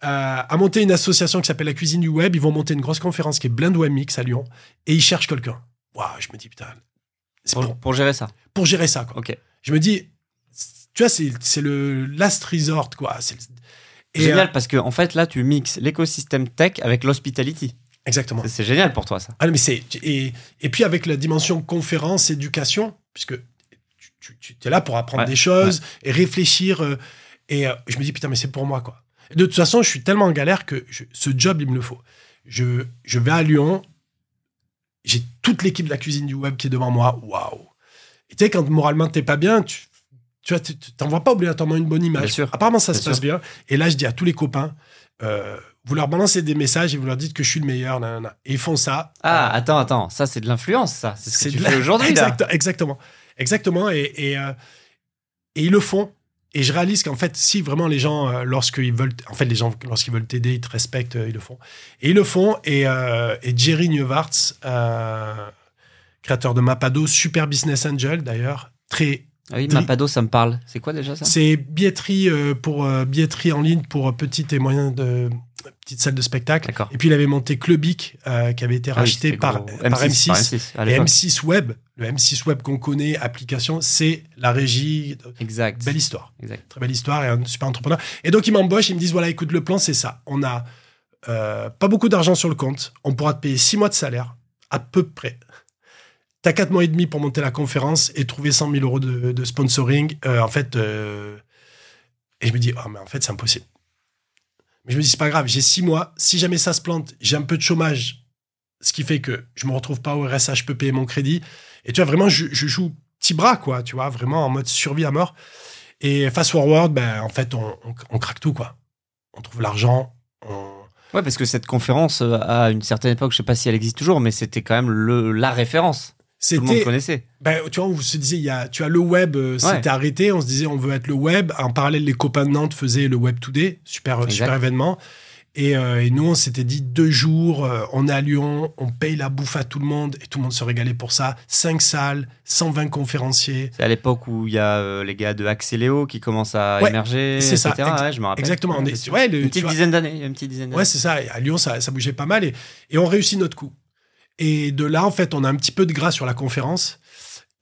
a monté une association qui s'appelle la Cuisine du Web. Ils vont monter une grosse conférence qui est Blend Web Mix à Lyon, et ils cherchent quelqu'un. Waouh, je me dis putain, c'est Pour, pour, pour gérer ça. pour gérer ça. Quoi. Ok. Je me dis, tu vois, c'est, le last resort, quoi. C'est génial euh, parce que en fait là tu mixes l'écosystème tech avec l'hospitality. exactement. C'est- génial pour toi ça. Ah, mais c'est et, et puis avec la dimension conférence, éducation, puisque tu, tu- tu es là pour apprendre Ouais, des choses et réfléchir. euh, et euh, je me dis putain, mais c'est pour moi quoi. De toute façon, je suis tellement en galère que je- ce job, il me le faut. Je, je vais à Lyon, j'ai toute l'équipe de la cuisine du web qui est devant moi. Waouh! Et tu sais, quand moralement t'es pas bien, tu, tu vois, t'envoies pas obligatoirement une bonne image. Bien sûr. Apparemment, ça Bien se passe bien. Et là, je dis à tous les copains, euh, vous leur balancez des messages et vous leur dites que je suis le meilleur. nanana. Et ils font ça. Ah Euh, attends attends, ça c'est de l'influence ça. C'est ce que tu fais aujourd'hui. Exact- Exactement. Exactement. Et, et, euh, et ils le font. Et je réalise qu'en fait, si vraiment les gens, euh, lorsqu'ils veulent, en fait, les gens, lorsqu'ils veulent t'aider, ils te respectent, euh, ils le font. Et ils le font. Et, euh, et Jerry Neuwartz, euh, créateur de Mapado, super business angel d'ailleurs, très. Ah oui, Mapado ça me parle. C'est quoi déjà ça? C'est billetterie euh, pour billetterie en ligne pour petites et moyennes de petites salles de spectacle. Et puis il avait monté Clubic, euh, qui avait été Ah racheté par, gros. par M6. par M6 à Et l'époque. M6 Web, le M6 Web qu'on connaît, application, c'est la régie. Exact. Belle histoire. Exact. Très belle histoire et un super entrepreneur. Et donc, ils m'embauchent, ils me disent voilà, écoute, le plan, c'est ça. On a euh, pas beaucoup d'argent sur le compte. On pourra te payer six mois de salaire, à peu près. T'as quatre mois et demi pour monter la conférence et trouver 100 000 euros de, de sponsoring. Euh, en fait, et je me dis, oh, mais en fait, c'est impossible. Mais je me dis, c'est pas grave, j'ai six mois. Si jamais ça se plante, j'ai un peu de chômage, ce qui fait que je me retrouve pas au RSA, je peux payer mon crédit. Et tu vois, vraiment, je, joue petit bras, quoi, tu vois, vraiment en mode survie à mort. Et fast forward, ben, en fait, on, on- on craque tout, quoi. On trouve l'argent, on... Ouais, parce que cette conférence, euh, à une certaine époque, je sais pas si elle existe toujours, mais c'était quand même le, la référence. Tout le monde connaissait. ben, tu vois, on se disait, il y a, tu as le web, euh, Ouais. c'était arrêté, on se disait, on veut être le web. En parallèle, les copains de Nantes faisaient le Web Today, super, Exact. super événement. Et, euh, et nous, on s'était dit deux jours, euh, on est à Lyon, on paye la bouffe à tout le monde et tout le monde se régalait pour ça. Cinq salles, 120 conférenciers. C'est à l'époque où il y a euh, les gars de Axeléo qui commencent à Ouais, émerger, c'est ça, etc. ex- Ouais, je me rappelle. Exactement. On est, ouais, le- une petite vois, dizaine d'années. Une petite dizaine d'années. Ouais, c'est ça. Et À Lyon, ça, ça bougeait pas mal et, et on réussit notre coup. Et de là, en fait, on a un petit peu de gras sur la conférence.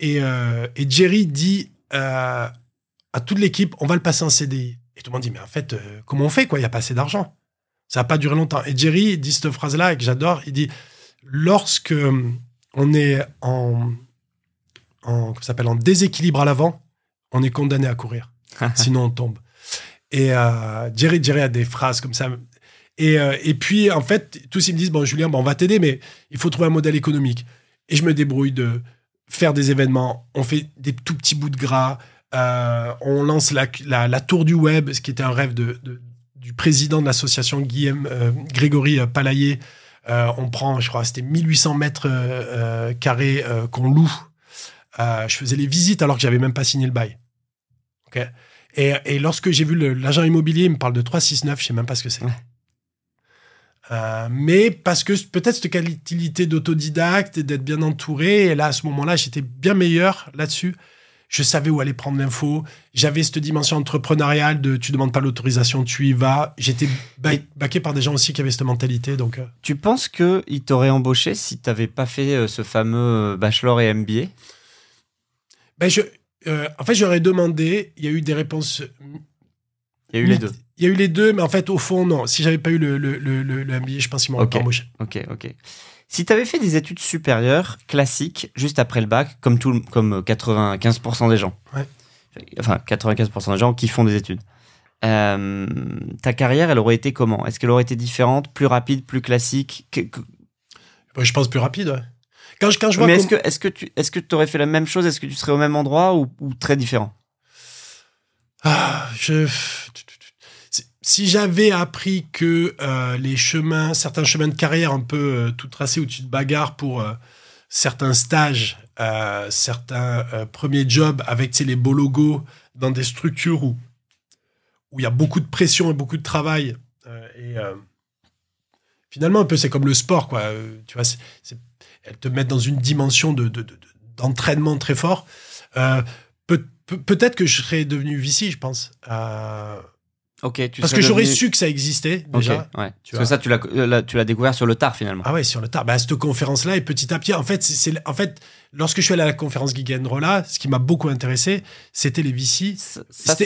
Et, euh, et Jerry dit euh, à toute l'équipe, on va le passer en CDI. Et tout le monde dit, mais en fait, euh, comment on fait quoi? Il n'y a pas assez d'argent. Ça n'a pas duré longtemps. Et Jerry dit cette phrase-là et que j'adore. Il dit, lorsque on est en, s'appelle, en déséquilibre à l'avant, on est condamné à courir. Sinon, on tombe. Et Jerry, Jerry a des phrases comme ça. Et, euh, et puis, en fait, tous ils me disent Bon, Julien, bon, on va t'aider, mais il faut trouver un modèle économique. Et je me débrouille de faire des événements. On fait des tout petits bouts de gras. Euh, on lance la, la, tour du web, ce qui était un rêve de, du président de l'association Guillaume euh, Grégory. Euh, on prend, je crois, c'était 1800 mètres carrés qu'on loue. je faisais les visites alors que j'avais même pas signé le bail. ok et, et, lorsque j'ai vu l'agent immobilier, il me parle de 369, je sais même pas ce que c'est. Euh, mais parce que peut-être cette qualité d'autodidacte et d'être bien entouré, et là, à ce moment-là, j'étais bien meilleur là-dessus. Je savais où aller prendre l'info. J'avais cette dimension entrepreneuriale de tu demandes pas l'autorisation, tu y vas. J'étais baqué par des gens aussi qui avaient cette mentalité. Donc, euh. Tu penses qu'ils t'auraient embauché si tu n'avais pas fait euh, ce fameux bachelor et MBA ben je, En fait, j'aurais demandé. Il y a eu des réponses. Il y a eu les deux. Il y a eu les deux, mais en fait, au fond, non. Si j'avais pas eu le, le, le, le MBA, je pense qu'ils m'auraient pas embauché. Ok, ok. Si tu avais fait des études supérieures classiques juste après le bac, comme, tout, comme 95% des gens, ouais. enfin 95% des gens qui font des études, euh, ta carrière, elle aurait été comment? Est-ce qu'elle aurait été différente, plus rapide, plus classique? Je pense plus rapide, ouais. Quand je, quand je vois Mais est-ce que, est que tu est que aurais fait la même chose? Est-ce que tu serais au même endroit ou, ou très différent? Ah, je si j'avais appris que euh, les chemins, certains chemins de carrière un peu euh, tout tracés tu te bagarres pour euh, certains stages, certains premiers jobs avec les beaux logos dans des structures où où il y a beaucoup de pression et beaucoup de travail et finalement un peu c'est comme le sport quoi. Tu vois elles te mettent dans une dimension de, d'entraînement très fort. Peut, peut-être que je serais devenu VC je pense parce que j'aurais su que ça existait déjà. ouais. Tu Parce que ça, tu l'as, euh, tu l'as découvert sur le tard finalement. Ah ouais, sur le tard. Bah, cette conférence-là, et petit à petit, en fait, c'est, en fait, lorsque je suis allé à la conférence Geek Rolla, ce qui m'a beaucoup intéressé, c'était les VC. Ça,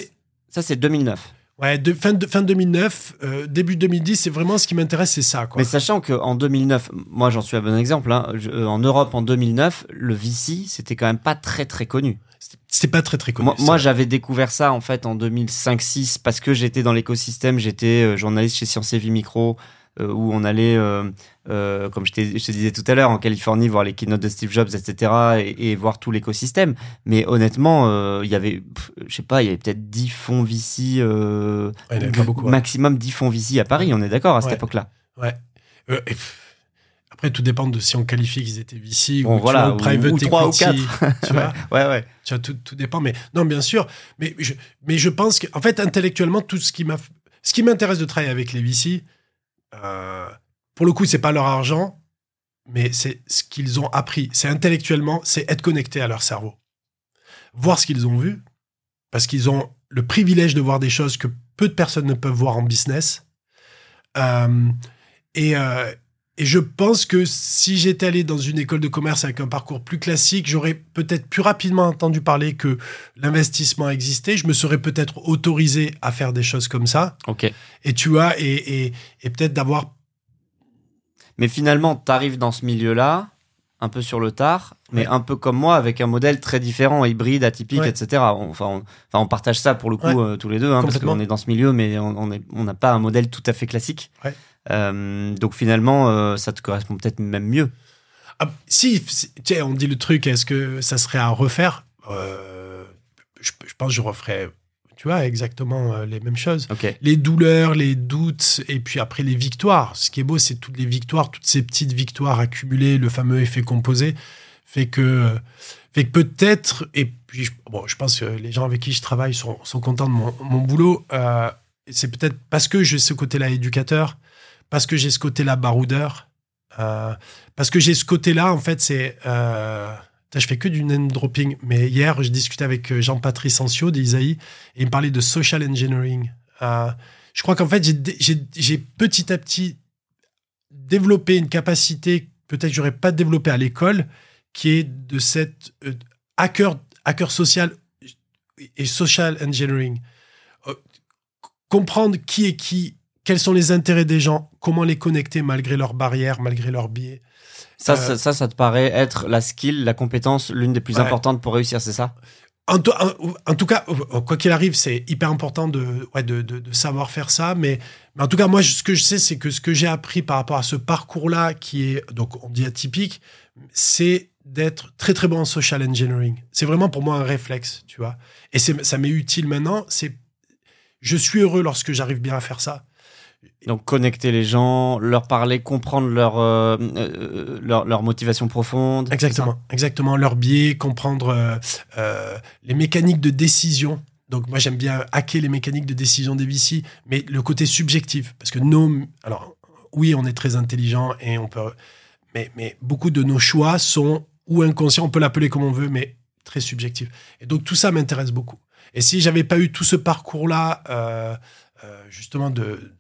ça c'est 2009. Ouais, de, fin, de, fin 2009, euh, début 2010, c'est vraiment ce qui m'intéresse, c'est ça. Quoi. Mais sachant qu'en 2009, moi j'en suis un bon exemple, hein, euh, en Europe en 2009, le VC, c'était quand même pas très très connu. C'était pas très très connu. Moi, j'avais découvert ça en fait en 2005-6 parce que j'étais dans l'écosystème, j'étais euh, journaliste chez Science et Vie Micro, euh, où on allait, euh, comme je, te disais tout à l'heure, en Californie, voir les keynotes de Steve Jobs, etc., et, voir tout l'écosystème. Mais honnêtement, il y avait, je sais pas, il y avait peut-être 10 fonds VC, maximum 10 fonds VC à Paris, on est d'accord à cette époque-là. Ouais. Après, tout dépend de si on qualifie qu'ils étaient VC ou, voilà, private ou, 3 ou 4. tu vois ouais, ouais. Tu vois, tout, tout, dépend. Mais non, bien sûr. Mais je, mais je pense qu'en fait, intellectuellement, tout ce qui m'a, ce qui m'intéresse de travailler avec les VC, euh, pour le coup, c'est pas leur argent, mais c'est ce qu'ils ont appris. C'est intellectuellement, c'est être connecté à leur cerveau. Voir ce qu'ils ont vu, parce qu'ils ont le privilège de voir des choses que peu de personnes ne peuvent voir en business. Euh, et, euh, et je pense que si j'étais allé dans une école de commerce avec un parcours plus classique, j'aurais peut-être plus rapidement entendu parler que l'investissement existait. Je me serais peut-être autorisé à faire des choses comme ça. Ok. Et tu vois, et, et, et peut-être d'avoir. Mais finalement, tu arrives dans ce milieu-là, un peu sur le tard, mais un peu comme moi, avec un modèle très différent, hybride, atypique, etc. enfin, on, enfin, on partage ça pour le coup euh, tous les deux, hein, parce qu'on est dans ce milieu, mais on n'a on pas un modèle tout à fait classique. Euh, donc finalement, euh, ça te correspond peut-être même mieux. Ah, si, tiens, on dit le truc, est-ce que ça serait à refaire? Euh, je, pense que je referais, tu vois, exactement les mêmes choses. Les douleurs, les doutes, et puis après les victoires. Ce qui est beau, c'est toutes les victoires, toutes ces petites victoires accumulées, le fameux effet composé, fait que, fait que peut-être, et puis bon, je pense que les gens avec qui je travaille sont, sont contents de mon, mon boulot. c'est peut-être parce que j'ai ce côté-là éducateur parce que j'ai ce côté-là baroudeur, euh, parce que j'ai ce côté-là, en fait, c'est... Euh, je fais que du name dropping, mais hier, je discutais avec euh, Jean-Patrice Ancio d'Isaïe, et il me parlait de social engineering. Euh, je crois qu'en fait, j'ai petit à petit développé une capacité, peut-être j'aurais pas développé à l'école, qui est de cette hacker, hacker social et social engineering. comprendre qui est qui quels sont les intérêts des gens, comment les connecter malgré leurs barrières, malgré leurs biais? Ça, euh, ça, ça, te paraît être la skill, la compétence, l'une des plus importantes pour réussir, c'est ça? En, tout cas, quoi qu'il arrive, c'est hyper important de, de, de, savoir faire ça. Mais, mais, en tout cas, moi, ce que je sais, c'est que ce que j'ai appris par rapport à ce parcours-là, qui est, donc, on dit atypique, c'est d'être très très bon en social engineering. C'est vraiment pour moi un réflexe, tu vois. Et ça m'est utile maintenant. C'est, je suis heureux lorsque j'arrive bien à faire ça. Donc connecter les gens, leur parler, comprendre leur, euh, euh, leur, leur motivation profonde. Exactement, exactement. Leur biais, comprendre euh, euh, les mécaniques de décision. Donc moi j'aime bien hacker les mécaniques de décision des VC, mais le côté subjectif, parce que nos, alors oui on est très intelligent et on peut, mais, mais beaucoup de nos choix sont ou inconscients, on peut l'appeler comme on veut, mais très subjectifs. Et donc tout ça m'intéresse beaucoup. Et si j'avais pas eu tout ce parcours-là, justement de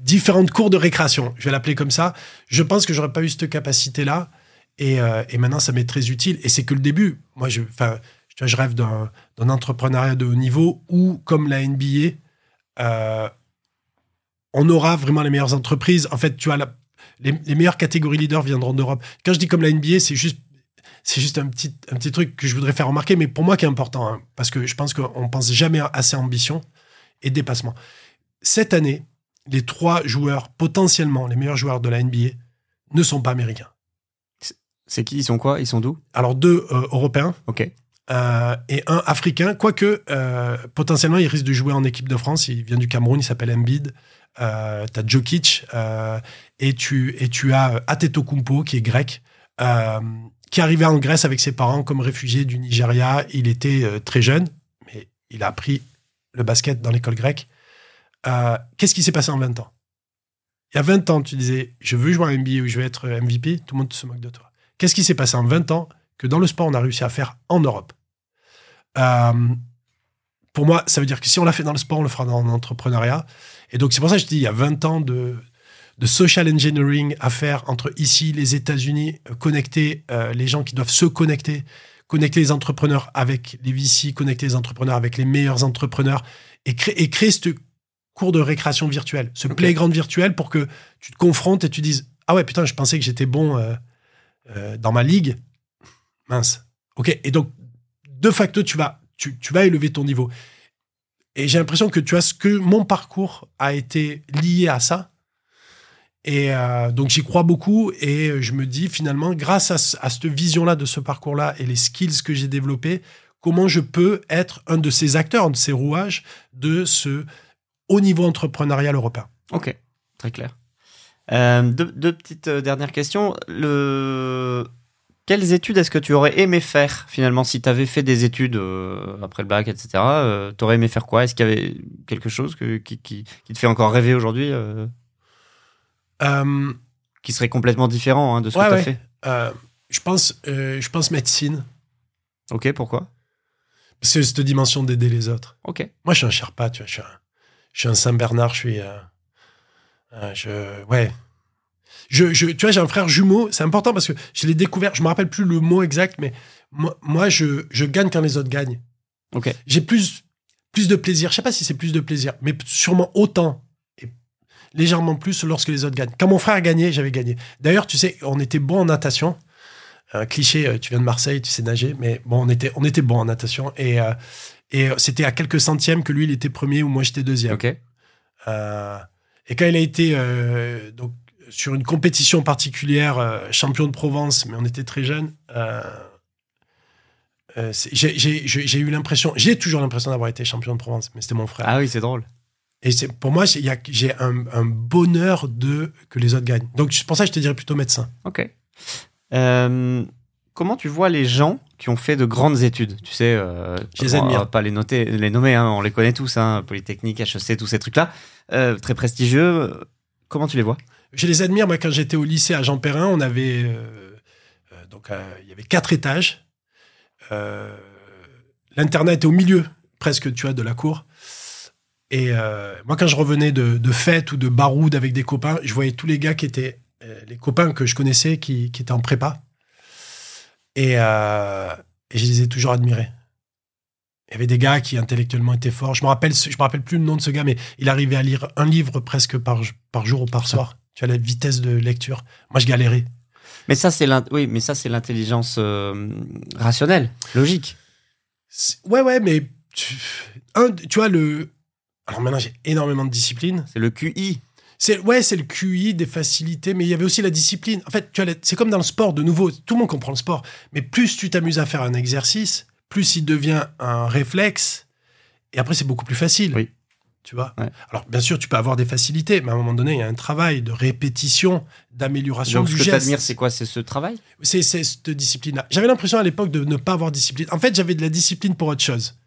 différentes cours de récréation, je vais l'appeler comme ça, je pense que j'aurais pas eu cette capacité-là. Et, euh, et maintenant, ça m'est très utile. Et c'est que le début. Moi, je, je rêve d'un entrepreneuriat de haut niveau où, comme la NBA, euh, on aura vraiment les meilleures entreprises. En fait, tu la- les, les meilleures catégories leaders viendront d'Europe. Quand je dis comme la NBA, c'est juste, c'est juste un petit, un petit truc que je voudrais faire remarquer, mais pour moi qui est important, hein, parce que je pense qu'on pense jamais assez ambition et dépassement. Cette année, les trois joueurs potentiellement les meilleurs joueurs de la NBA ne sont pas américains. C'est qui? Ils sont quoi? Ils sont d'où? Alors deux euh, européens Ok. euh, et un africain, quoique euh, potentiellement il risque de jouer en équipe de France. Il vient du Cameroun, il s'appelle Embiid. Euh, t'as Jokic et tu et tu as Atetokounmpo qui est grec, qui est arrivé en Grèce avec ses parents comme réfugié du Nigeria. Il était très jeune, mais il a appris le basket dans l'école grecque. Qu'est-ce qui s'est passé en 20 ans? Il y a 20 ans, tu disais je veux jouer à NBA ou je vais être MVP, tout le monde se moque de toi. Qu'est-ce qui s'est passé en 20 ans que dans le sport on a réussi à faire en Europe? Euh, Pour moi, ça veut dire que si on l'a fait dans le sport, on le fera dans l'entrepreneuriat. Et donc c'est pour ça que je dis il y a 20 ans de, social engineering à faire entre ici, les États-Unis, euh, connecter euh, les gens qui doivent se connecter, connecter les entrepreneurs avec les VC, connecter les entrepreneurs avec les meilleurs entrepreneurs et, créer et créer ce cours de récréation virtuelle, ce playground virtuel pour que tu te confrontes et tu dises Ah ouais, putain, je pensais que j'étais bon euh, euh, dans ma ligue. Mince. Ok. Et donc, de facto, tu vas, tu, tu vas élever ton niveau. Et j'ai l'impression que tu as ce que mon parcours a été lié à ça. Et euh, donc j'y crois beaucoup et je me dis finalement, grâce à, à cette vision-là de ce parcours-là et les skills que j'ai développés, comment je peux être un de ces acteurs, un de ces rouages de ce haut niveau entrepreneurial européen. Ok, très clair. Euh, deux, deux petites euh, dernières questions. Le... Quelles études est-ce que tu aurais aimé faire finalement si tu avais fait des études euh, après le bac, etc. Euh, tu aurais aimé faire quoi? Est-ce qu'il y avait quelque chose que- qui, qui- qui te fait encore rêver aujourd'hui qui serait complètement différent hein, de ce Ouais, que tu as ouais. fait? Je pense, je pense médecine, Ok, pourquoi? Que cette dimension d'aider les autres. Ok. Moi, je suis un Sherpa, tu vois, je suis un, je suis un Saint-Bernard, je suis. euh, euh, je, ouais. Je, je, tu vois, j'ai un frère jumeau, c'est important parce que je l'ai découvert, je me rappelle plus le mot exact, mais moi, moi je, je gagne quand les autres gagnent. Ok. J'ai plus, plus de plaisir, je sais pas si c'est plus de plaisir, mais sûrement autant et légèrement plus lorsque les autres gagnent. Quand mon frère gagnait, j'avais gagné. D'ailleurs, tu sais, on était bon en natation. Un cliché, euh, tu viens de Marseille, tu sais nager, mais bon, on était, on était bon en natation et, euh, et euh, c'était à quelques centièmes que lui, il était premier ou moi, j'étais deuxième. Euh, et quand il a été euh, donc, sur une compétition particulière, euh, champion de Provence, mais on était très jeunes, j'ai- eu l'impression, j'ai toujours l'impression d'avoir été champion de Provence, mais c'était mon frère. Ah oui, c'est drôle. Et c'est pour moi, j'ai un, un bonheur de que les autres gagnent. Donc c'est pour ça que je te dirais plutôt médecin. Ok. Comment tu vois les gens qui ont fait de grandes études Tu sais, euh, Je les on admire. va pas les noter, les nommer, hein, on les connaît tous, hein, Polytechnique, HEC, tous ces trucs-là, euh, très prestigieux. Comment tu les vois? Je les admire. Moi, quand j'étais au lycée à Jean Perrin, on avait euh, donc il y avait quatre étages. L'internat était au milieu, presque, tu vois, de la cour. Et moi, quand je revenais de, de fêtes ou de baroudes avec des copains, je voyais tous les gars qui étaient les copains que je connaissais qui, qui étaient en prépa. Et, euh, et je les ai toujours admirés. Il y avait des gars qui intellectuellement étaient forts. Je me rappelle, je me rappelle plus le nom de ce gars, mais il arrivait à lire un livre presque par, par jour ou par soir. Tu as la vitesse de lecture. Moi, je galérais. Mais ça, c'est l'in- oui, mais ça, c'est l'intelligence euh, rationnelle, logique. Ouais, ouais, mais tu, un, tu vois le. Alors maintenant, j'ai énormément de discipline. C'est le QI. C'est ouais, c'est le QI des facilités, mais il y avait aussi la discipline. En fait, tu c'est comme dans le sport, de nouveau, tout le monde comprend le sport, mais plus tu t'amuses à faire un exercice, plus il devient un réflexe, et après c'est beaucoup plus facile. Oui. Tu vois? Ouais. Alors bien sûr, tu peux avoir des facilités, mais à un moment donné, il y a un travail de répétition, d'amélioration Donc, du ce que geste. c'est quoi? C'est ce travail? C'est c'est cette discipline-là. J'avais l'impression à l'époque de ne pas avoir discipline. En fait, j'avais de la discipline pour autre chose,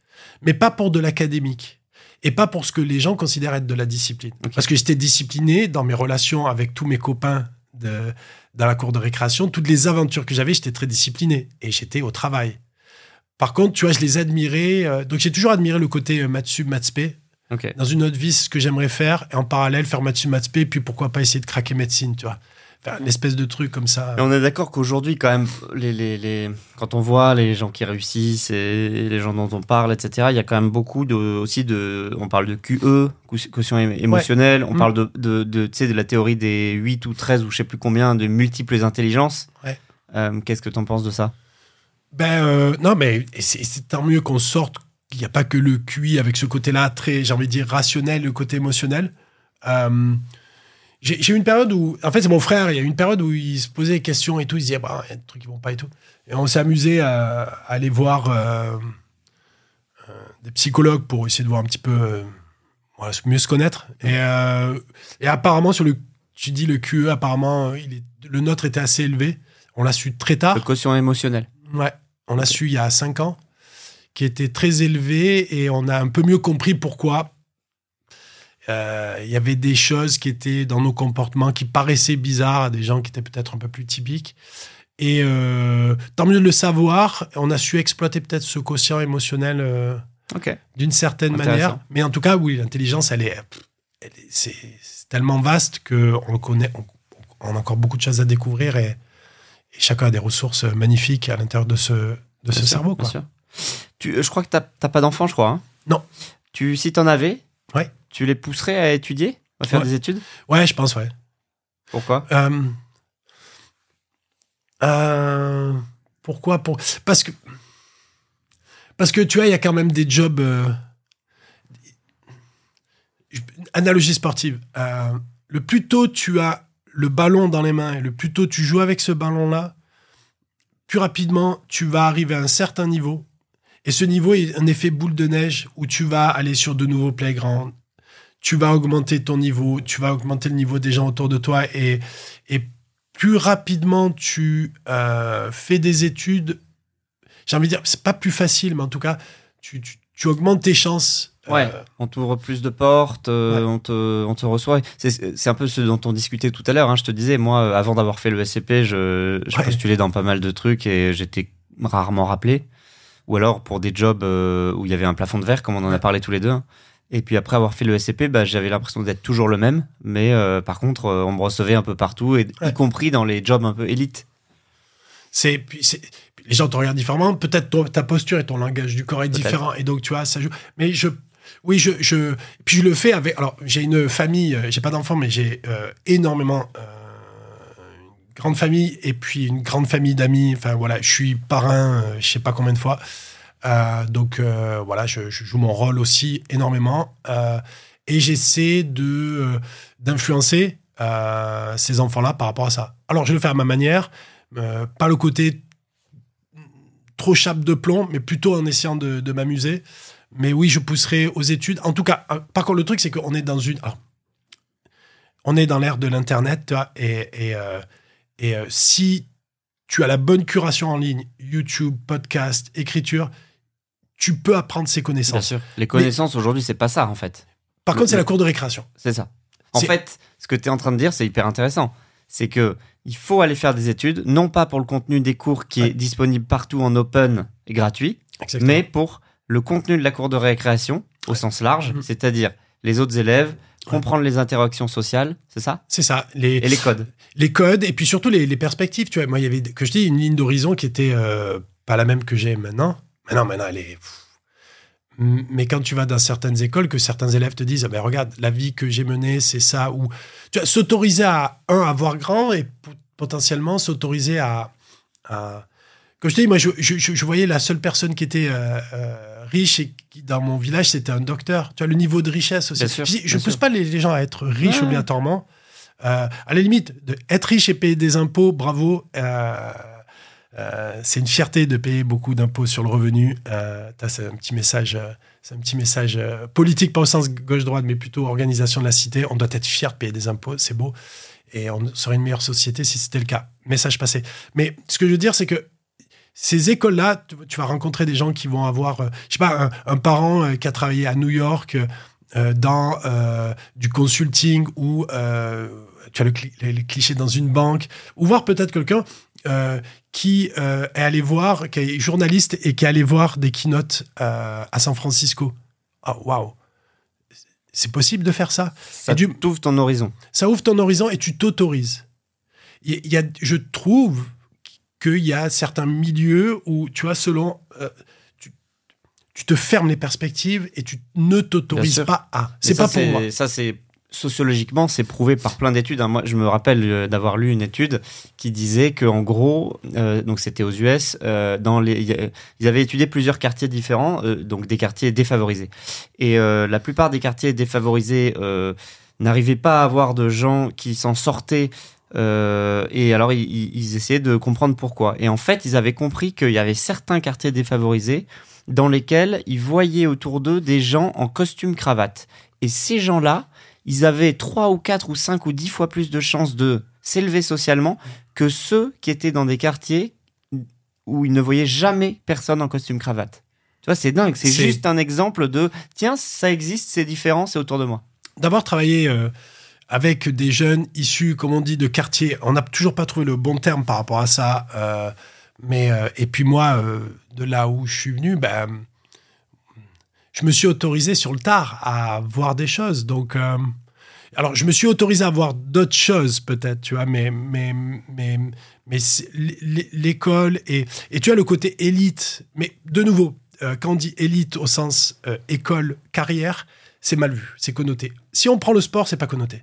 mais pas pour de l'académique. Et pas pour ce que les gens considèrent être de la discipline. Parce que j'étais discipliné dans mes relations avec tous mes copains de, dans la cour de récréation. Toutes les aventures que j'avais, j'étais très discipliné. Et j'étais au travail. Par contre, tu vois, je les admirais. euh, donc, j'ai toujours admiré le côté euh, maths sup, maths spé. Ok. Dans une autre vie, c'est ce que j'aimerais faire. Et en parallèle, faire maths sup, maths spé. Puis pourquoi pas essayer de craquer médecine, tu vois. Faire une espèce de truc comme ça. Et on est d'accord qu'aujourd'hui, quand même, les, les, les- quand on voit les gens qui réussissent et les gens dont on parle, etc., il y a quand même beaucoup de, aussi de. On parle de QE, quotient- quotient é- émotionnel, on Mm. parle de, de, de, tu sais, de la théorie des 8 ou 13 ou je sais plus combien de multiples intelligences. Ouais. Euh, Qu'est-ce que tu en penses de ça? Ben euh, non, mais c'est tant mieux qu'on sorte. Il n'y a pas que le QI avec ce côté-là très, j'ai envie de dire, rationnel, le côté émotionnel. Euh, j'ai eu une période où, en fait, c'est mon frère, il y a eu une période où il se posait des questions et tout, il se disait, bah, il y a des trucs qui vont pas et tout. Et on s'est amusé à, à aller voir euh, euh, des psychologues pour essayer de voir un petit peu, euh, voilà, mieux se connaître. Et, et apparemment, sur le, tu dis le QE, apparemment, il est, le nôtre était assez élevé. On l'a su très tard. Le quotient émotionnel. Ouais, on l'a su il y a 5 ans, qui était très élevé et on a un peu mieux compris pourquoi. Euh, Il y avait des choses qui étaient dans nos comportements qui paraissaient bizarres à des gens qui étaient peut-être un peu plus typiques. Et euh, tant mieux de le savoir, on a su exploiter peut-être ce quotient émotionnel euh, d'une certaine manière. Mais en tout cas, oui, l'intelligence, elle est, c'est tellement vaste que on connaît, on, on a encore beaucoup de choses à découvrir et, et chacun a des ressources magnifiques à l'intérieur de ce, de ce Bien sûr, cerveau. bien Quoi. sûr. Tu, je crois que t'as t'as pas d'enfant, je crois. hein? Non. Tu, si t'en avais, Ouais. Tu les pousserais à étudier, à faire Ouais. des études? Ouais, je pense, ouais. Pourquoi? Euh, euh, pourquoi? Pour... Parce que parce que tu vois, il y a quand même des jobs. euh, Analogie sportive. Le plus tôt tu as le ballon dans les mains et le plus tôt tu joues avec ce ballon-là, plus rapidement tu vas arriver à un certain niveau. Et ce niveau est un effet boule de neige où tu vas aller sur de nouveaux playgrounds, tu vas augmenter ton niveau, tu vas augmenter le niveau des gens autour de toi et, et plus rapidement tu euh, fais des études, j'ai envie de dire, c'est pas plus facile, mais en tout cas, tu, tu, tu augmentes tes chances. euh, Ouais. On t'ouvre plus de portes, euh, Ouais. on, te, on te reçoit. C'est c'est un peu ce dont on discutait tout à l'heure. hein. Je te disais, moi, avant d'avoir fait le SCP, je, je Ouais. postulais dans pas mal de trucs et j'étais rarement rappelé. Ou alors pour des jobs où il y avait un plafond de verre, comme on en a parlé tous les deux. Et puis après avoir fait le SCP, bah, j'avais l'impression d'être toujours le même. Mais euh, par contre, euh, on me recevait un peu partout, et, Ouais. y compris dans les jobs un peu élites. c'est, les gens te regardent différemment. Peut-être ta posture et ton langage du corps est différent. Et donc, tu vois, ça joue. Mais je, oui, je, je, puis je le fais avec. Alors, j'ai une famille, euh, j'ai pas d'enfants, mais j'ai euh, énormément. une grande famille et puis une grande famille d'amis. Enfin, voilà, je suis parrain, je sais pas combien de fois. Euh, donc, euh, voilà, je, joue mon rôle aussi énormément. Euh, et j'essaie de, d'influencer ces enfants-là par rapport à ça. Alors, je le fais à ma manière. Pas le côté trop chape de plomb, mais plutôt en essayant de, m'amuser. Mais oui, je pousserai aux études. En tout cas, par contre, le truc, c'est qu'on est dans une. on est dans l'ère de l'Internet, et, et, et si tu as la bonne curation en ligne, YouTube, podcast, écriture, tu peux apprendre ces Bien connaissances. sûr. Les connaissances aujourd'hui, c'est pas ça en fait. Par contre, c'est la cour de récréation. C'est ça. En fait, ce que tu es en train de dire, c'est hyper intéressant. C'est que il faut aller faire des études, non pas pour le contenu des cours qui Ouais. est disponible partout en open et gratuit, Exactement. mais pour le contenu de la cour de récréation au sens large, Mhm. c'est-à-dire les autres élèves, comprendre les interactions sociales, c'est ça? C'est ça. Les, Et les codes. les codes et puis surtout les, les perspectives. Tu vois, moi, il y avait, que je dis, une ligne d'horizon qui était euh, pas la même que j'ai maintenant. Maintenant, maintenant, elle est. Mais quand tu vas dans certaines écoles, que certains élèves te disent, ah ben regarde, la vie que j'ai menée, c'est ça, ou tu vois, s'autoriser à un à voir grand et potentiellement s'autoriser à, à- Comme je te dis, moi, je, je, je voyais la seule personne qui était euh, euh, riche et qui, dans mon village, c'était un docteur. Tu vois, le niveau de richesse aussi. Bien sûr, je bien pousse sûr. pas les, les gens à être riches Ouais. obligatoirement. Euh, à la limite, de être riche et payer des impôts, bravo. Euh, euh, c'est une fierté de payer beaucoup d'impôts sur le revenu. Euh, c'est un petit message, euh, un petit message euh, politique, pas au sens gauche-droite, mais plutôt organisation de la cité. On doit être fier de payer des impôts, c'est beau. Et on serait une meilleure société si c'était le cas. Message passé. Mais ce que je veux dire, c'est que ces écoles-là, tu, vas rencontrer des gens qui vont avoir, euh, je sais pas, un, parent qui a travaillé à New York dans du consulting ou tu as le, cli- les clichés dans une banque, ou voir peut-être quelqu'un euh, qui euh, est allé voir, qui est journaliste et qui est allé voir des keynotes euh, à San Francisco. Ah, waouh! C'est possible de faire ça? Ça du- t'ouvre ton horizon. ça ouvre ton horizon et tu t'autorises. Il y a, je trouve qu'il y a certains milieux où, tu vois, selon. tu, tu te fermes les perspectives et tu ne t'autorises pas à. C'est pas pour moi. Ça, c'est sociologiquement, c'est prouvé par plein d'études. hein. Moi, je me rappelle euh, d'avoir lu une étude qui disait que, en gros, euh, donc c'était aux US, euh, dans les, ils avaient étudié plusieurs quartiers différents, donc des quartiers défavorisés. Et la plupart des quartiers défavorisés n'arrivaient pas à avoir de gens qui s'en sortaient. et alors, ils- ils essayaient de comprendre pourquoi. Et en fait, ils avaient compris qu'il y avait certains quartiers défavorisés dans lesquels ils voyaient autour d'eux des gens en costume cravate. Et ces gens-là, ils avaient 3 ou 4 ou 5 ou 10 fois plus de chances de s'élever socialement que ceux qui étaient dans des quartiers où ils ne voyaient jamais personne en costume cravate. Tu vois, c'est dingue. C'est juste un exemple de tiens, ça existe, c'est différent, c'est autour de moi. D'avoir travaillé euh, avec des jeunes issus, comme on dit, de quartiers, on n'a toujours pas trouvé le bon terme par rapport à ça. euh, mais, euh, et puis moi, de là où je suis venu, ben, je me suis autorisé sur le tard à voir des choses. Donc, euh, alors, je me suis autorisé à voir d'autres choses, peut-être, tu vois, mais, mais, mais, mais l'école et, et tu as le côté élite. Mais de nouveau, euh, quand on dit élite au sens euh, école, carrière, c'est mal vu, c'est connoté. Si on prend le sport, c'est pas connoté.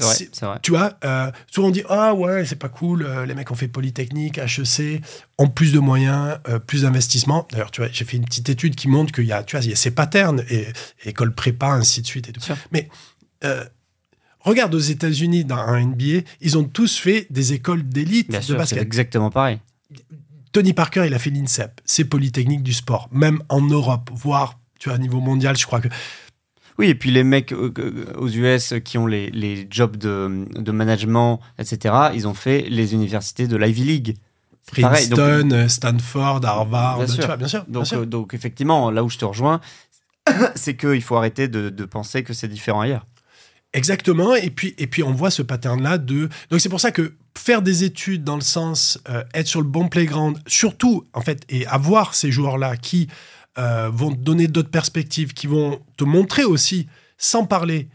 Vrai, vrai. Tu vois, euh, souvent on dit ah ouais c'est pas cool, euh, les mecs ont fait polytechnique, HEC, ont plus de moyens, euh, plus d'investissement. D'ailleurs tu vois, j'ai fait une petite étude qui montre qu'il y a tu vois il y a ces patterns et, et école prépa ainsi de suite et tout. Mais euh, regarde aux États-Unis dans un NBA, ils ont tous fait des écoles d'élite de sûr, basket. exactement pareil. Tony Parker, il a fait l'INSEP, c'est polytechnique du sport, même en Europe, voire tu vois à niveau mondial, je crois que Oui, et puis les mecs euh, euh, aux US qui ont les, les jobs de, de management, etc., ils ont fait les universités de l'Ivy League. C'est pareil, donc- Princeton, euh, Stanford, Harvard, Bien tu sûr. vois, bien sûr. bien Donc, sûr. euh, donc effectivement, là où je te rejoins, c'est qu'il faut arrêter de, de penser que c'est différent ailleurs. Exactement. Et puis, et puis on voit ce pattern-là de. Donc c'est pour ça que faire des études dans le sens euh, être sur le bon playground, surtout en fait, et avoir ces joueurs-là qui euh, vont te donner d'autres perspectives, qui vont te montrer aussi, sans parler,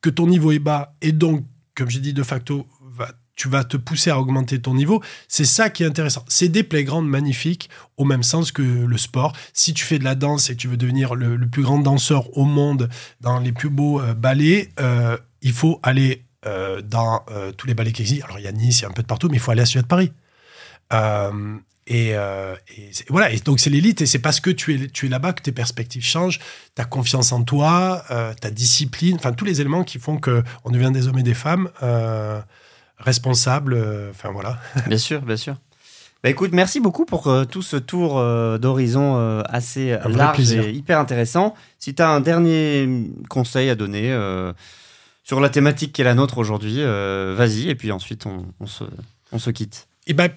que ton niveau est bas et donc, comme j'ai dit de facto, tu vas te pousser à augmenter ton niveau. C'est ça qui est intéressant. C'est des playgrounds magnifiques au même sens que le sport. Si tu fais de la danse et tu veux devenir le, plus grand danseur au monde dans les plus beaux euh, ballets, euh, il faut aller dans tous les ballets qui existent. Alors il y a Nice, il y a un peu de partout, mais il faut aller à Suède de Paris. Euh, et, euh, et voilà, et donc c'est l'élite, et c'est parce que tu es, tu es là-bas que tes perspectives changent, ta confiance en toi, euh, ta discipline, enfin tous les éléments qui font que on devient des hommes et des femmes euh, responsables. euh, Enfin voilà. Bien sûr, bien sûr. Bah écoute, merci beaucoup pour euh, tout ce tour euh, d'horizon euh, assez Un large plaisir. et hyper intéressant. Si tu as un dernier conseil à donner sur la thématique qui est la nôtre aujourd'hui, vas-y, et puis ensuite on, on se, on se quitte. Et ben,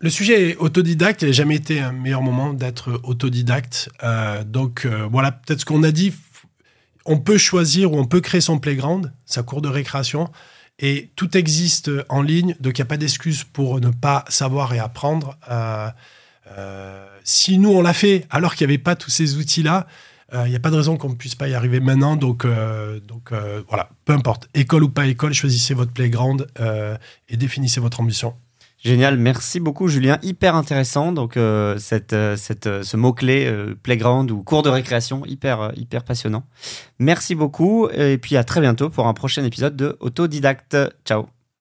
le sujet est autodidacte. Il n'a jamais été un meilleur moment d'être autodidacte. Euh, donc euh, voilà, peut-être ce qu'on a dit. On peut choisir ou on peut créer son playground, sa cour de récréation, et tout existe en ligne. Donc il n'y a pas d'excuse pour ne pas savoir et apprendre. Euh, si nous on l'a fait alors qu'il n'y avait pas tous ces outils-là, il n'y a pas de raison qu'on ne puisse pas y arriver maintenant. Donc, voilà, peu importe, école ou pas école, choisissez votre playground et définissez votre ambition. Génial, merci beaucoup Julien, hyper intéressant. Donc euh, cette, euh, cette, euh, ce mot-clé, euh, playground ou cours de récréation, hyper, hyper passionnant. Merci beaucoup et puis à très bientôt pour un prochain épisode de Autodidacte. Ciao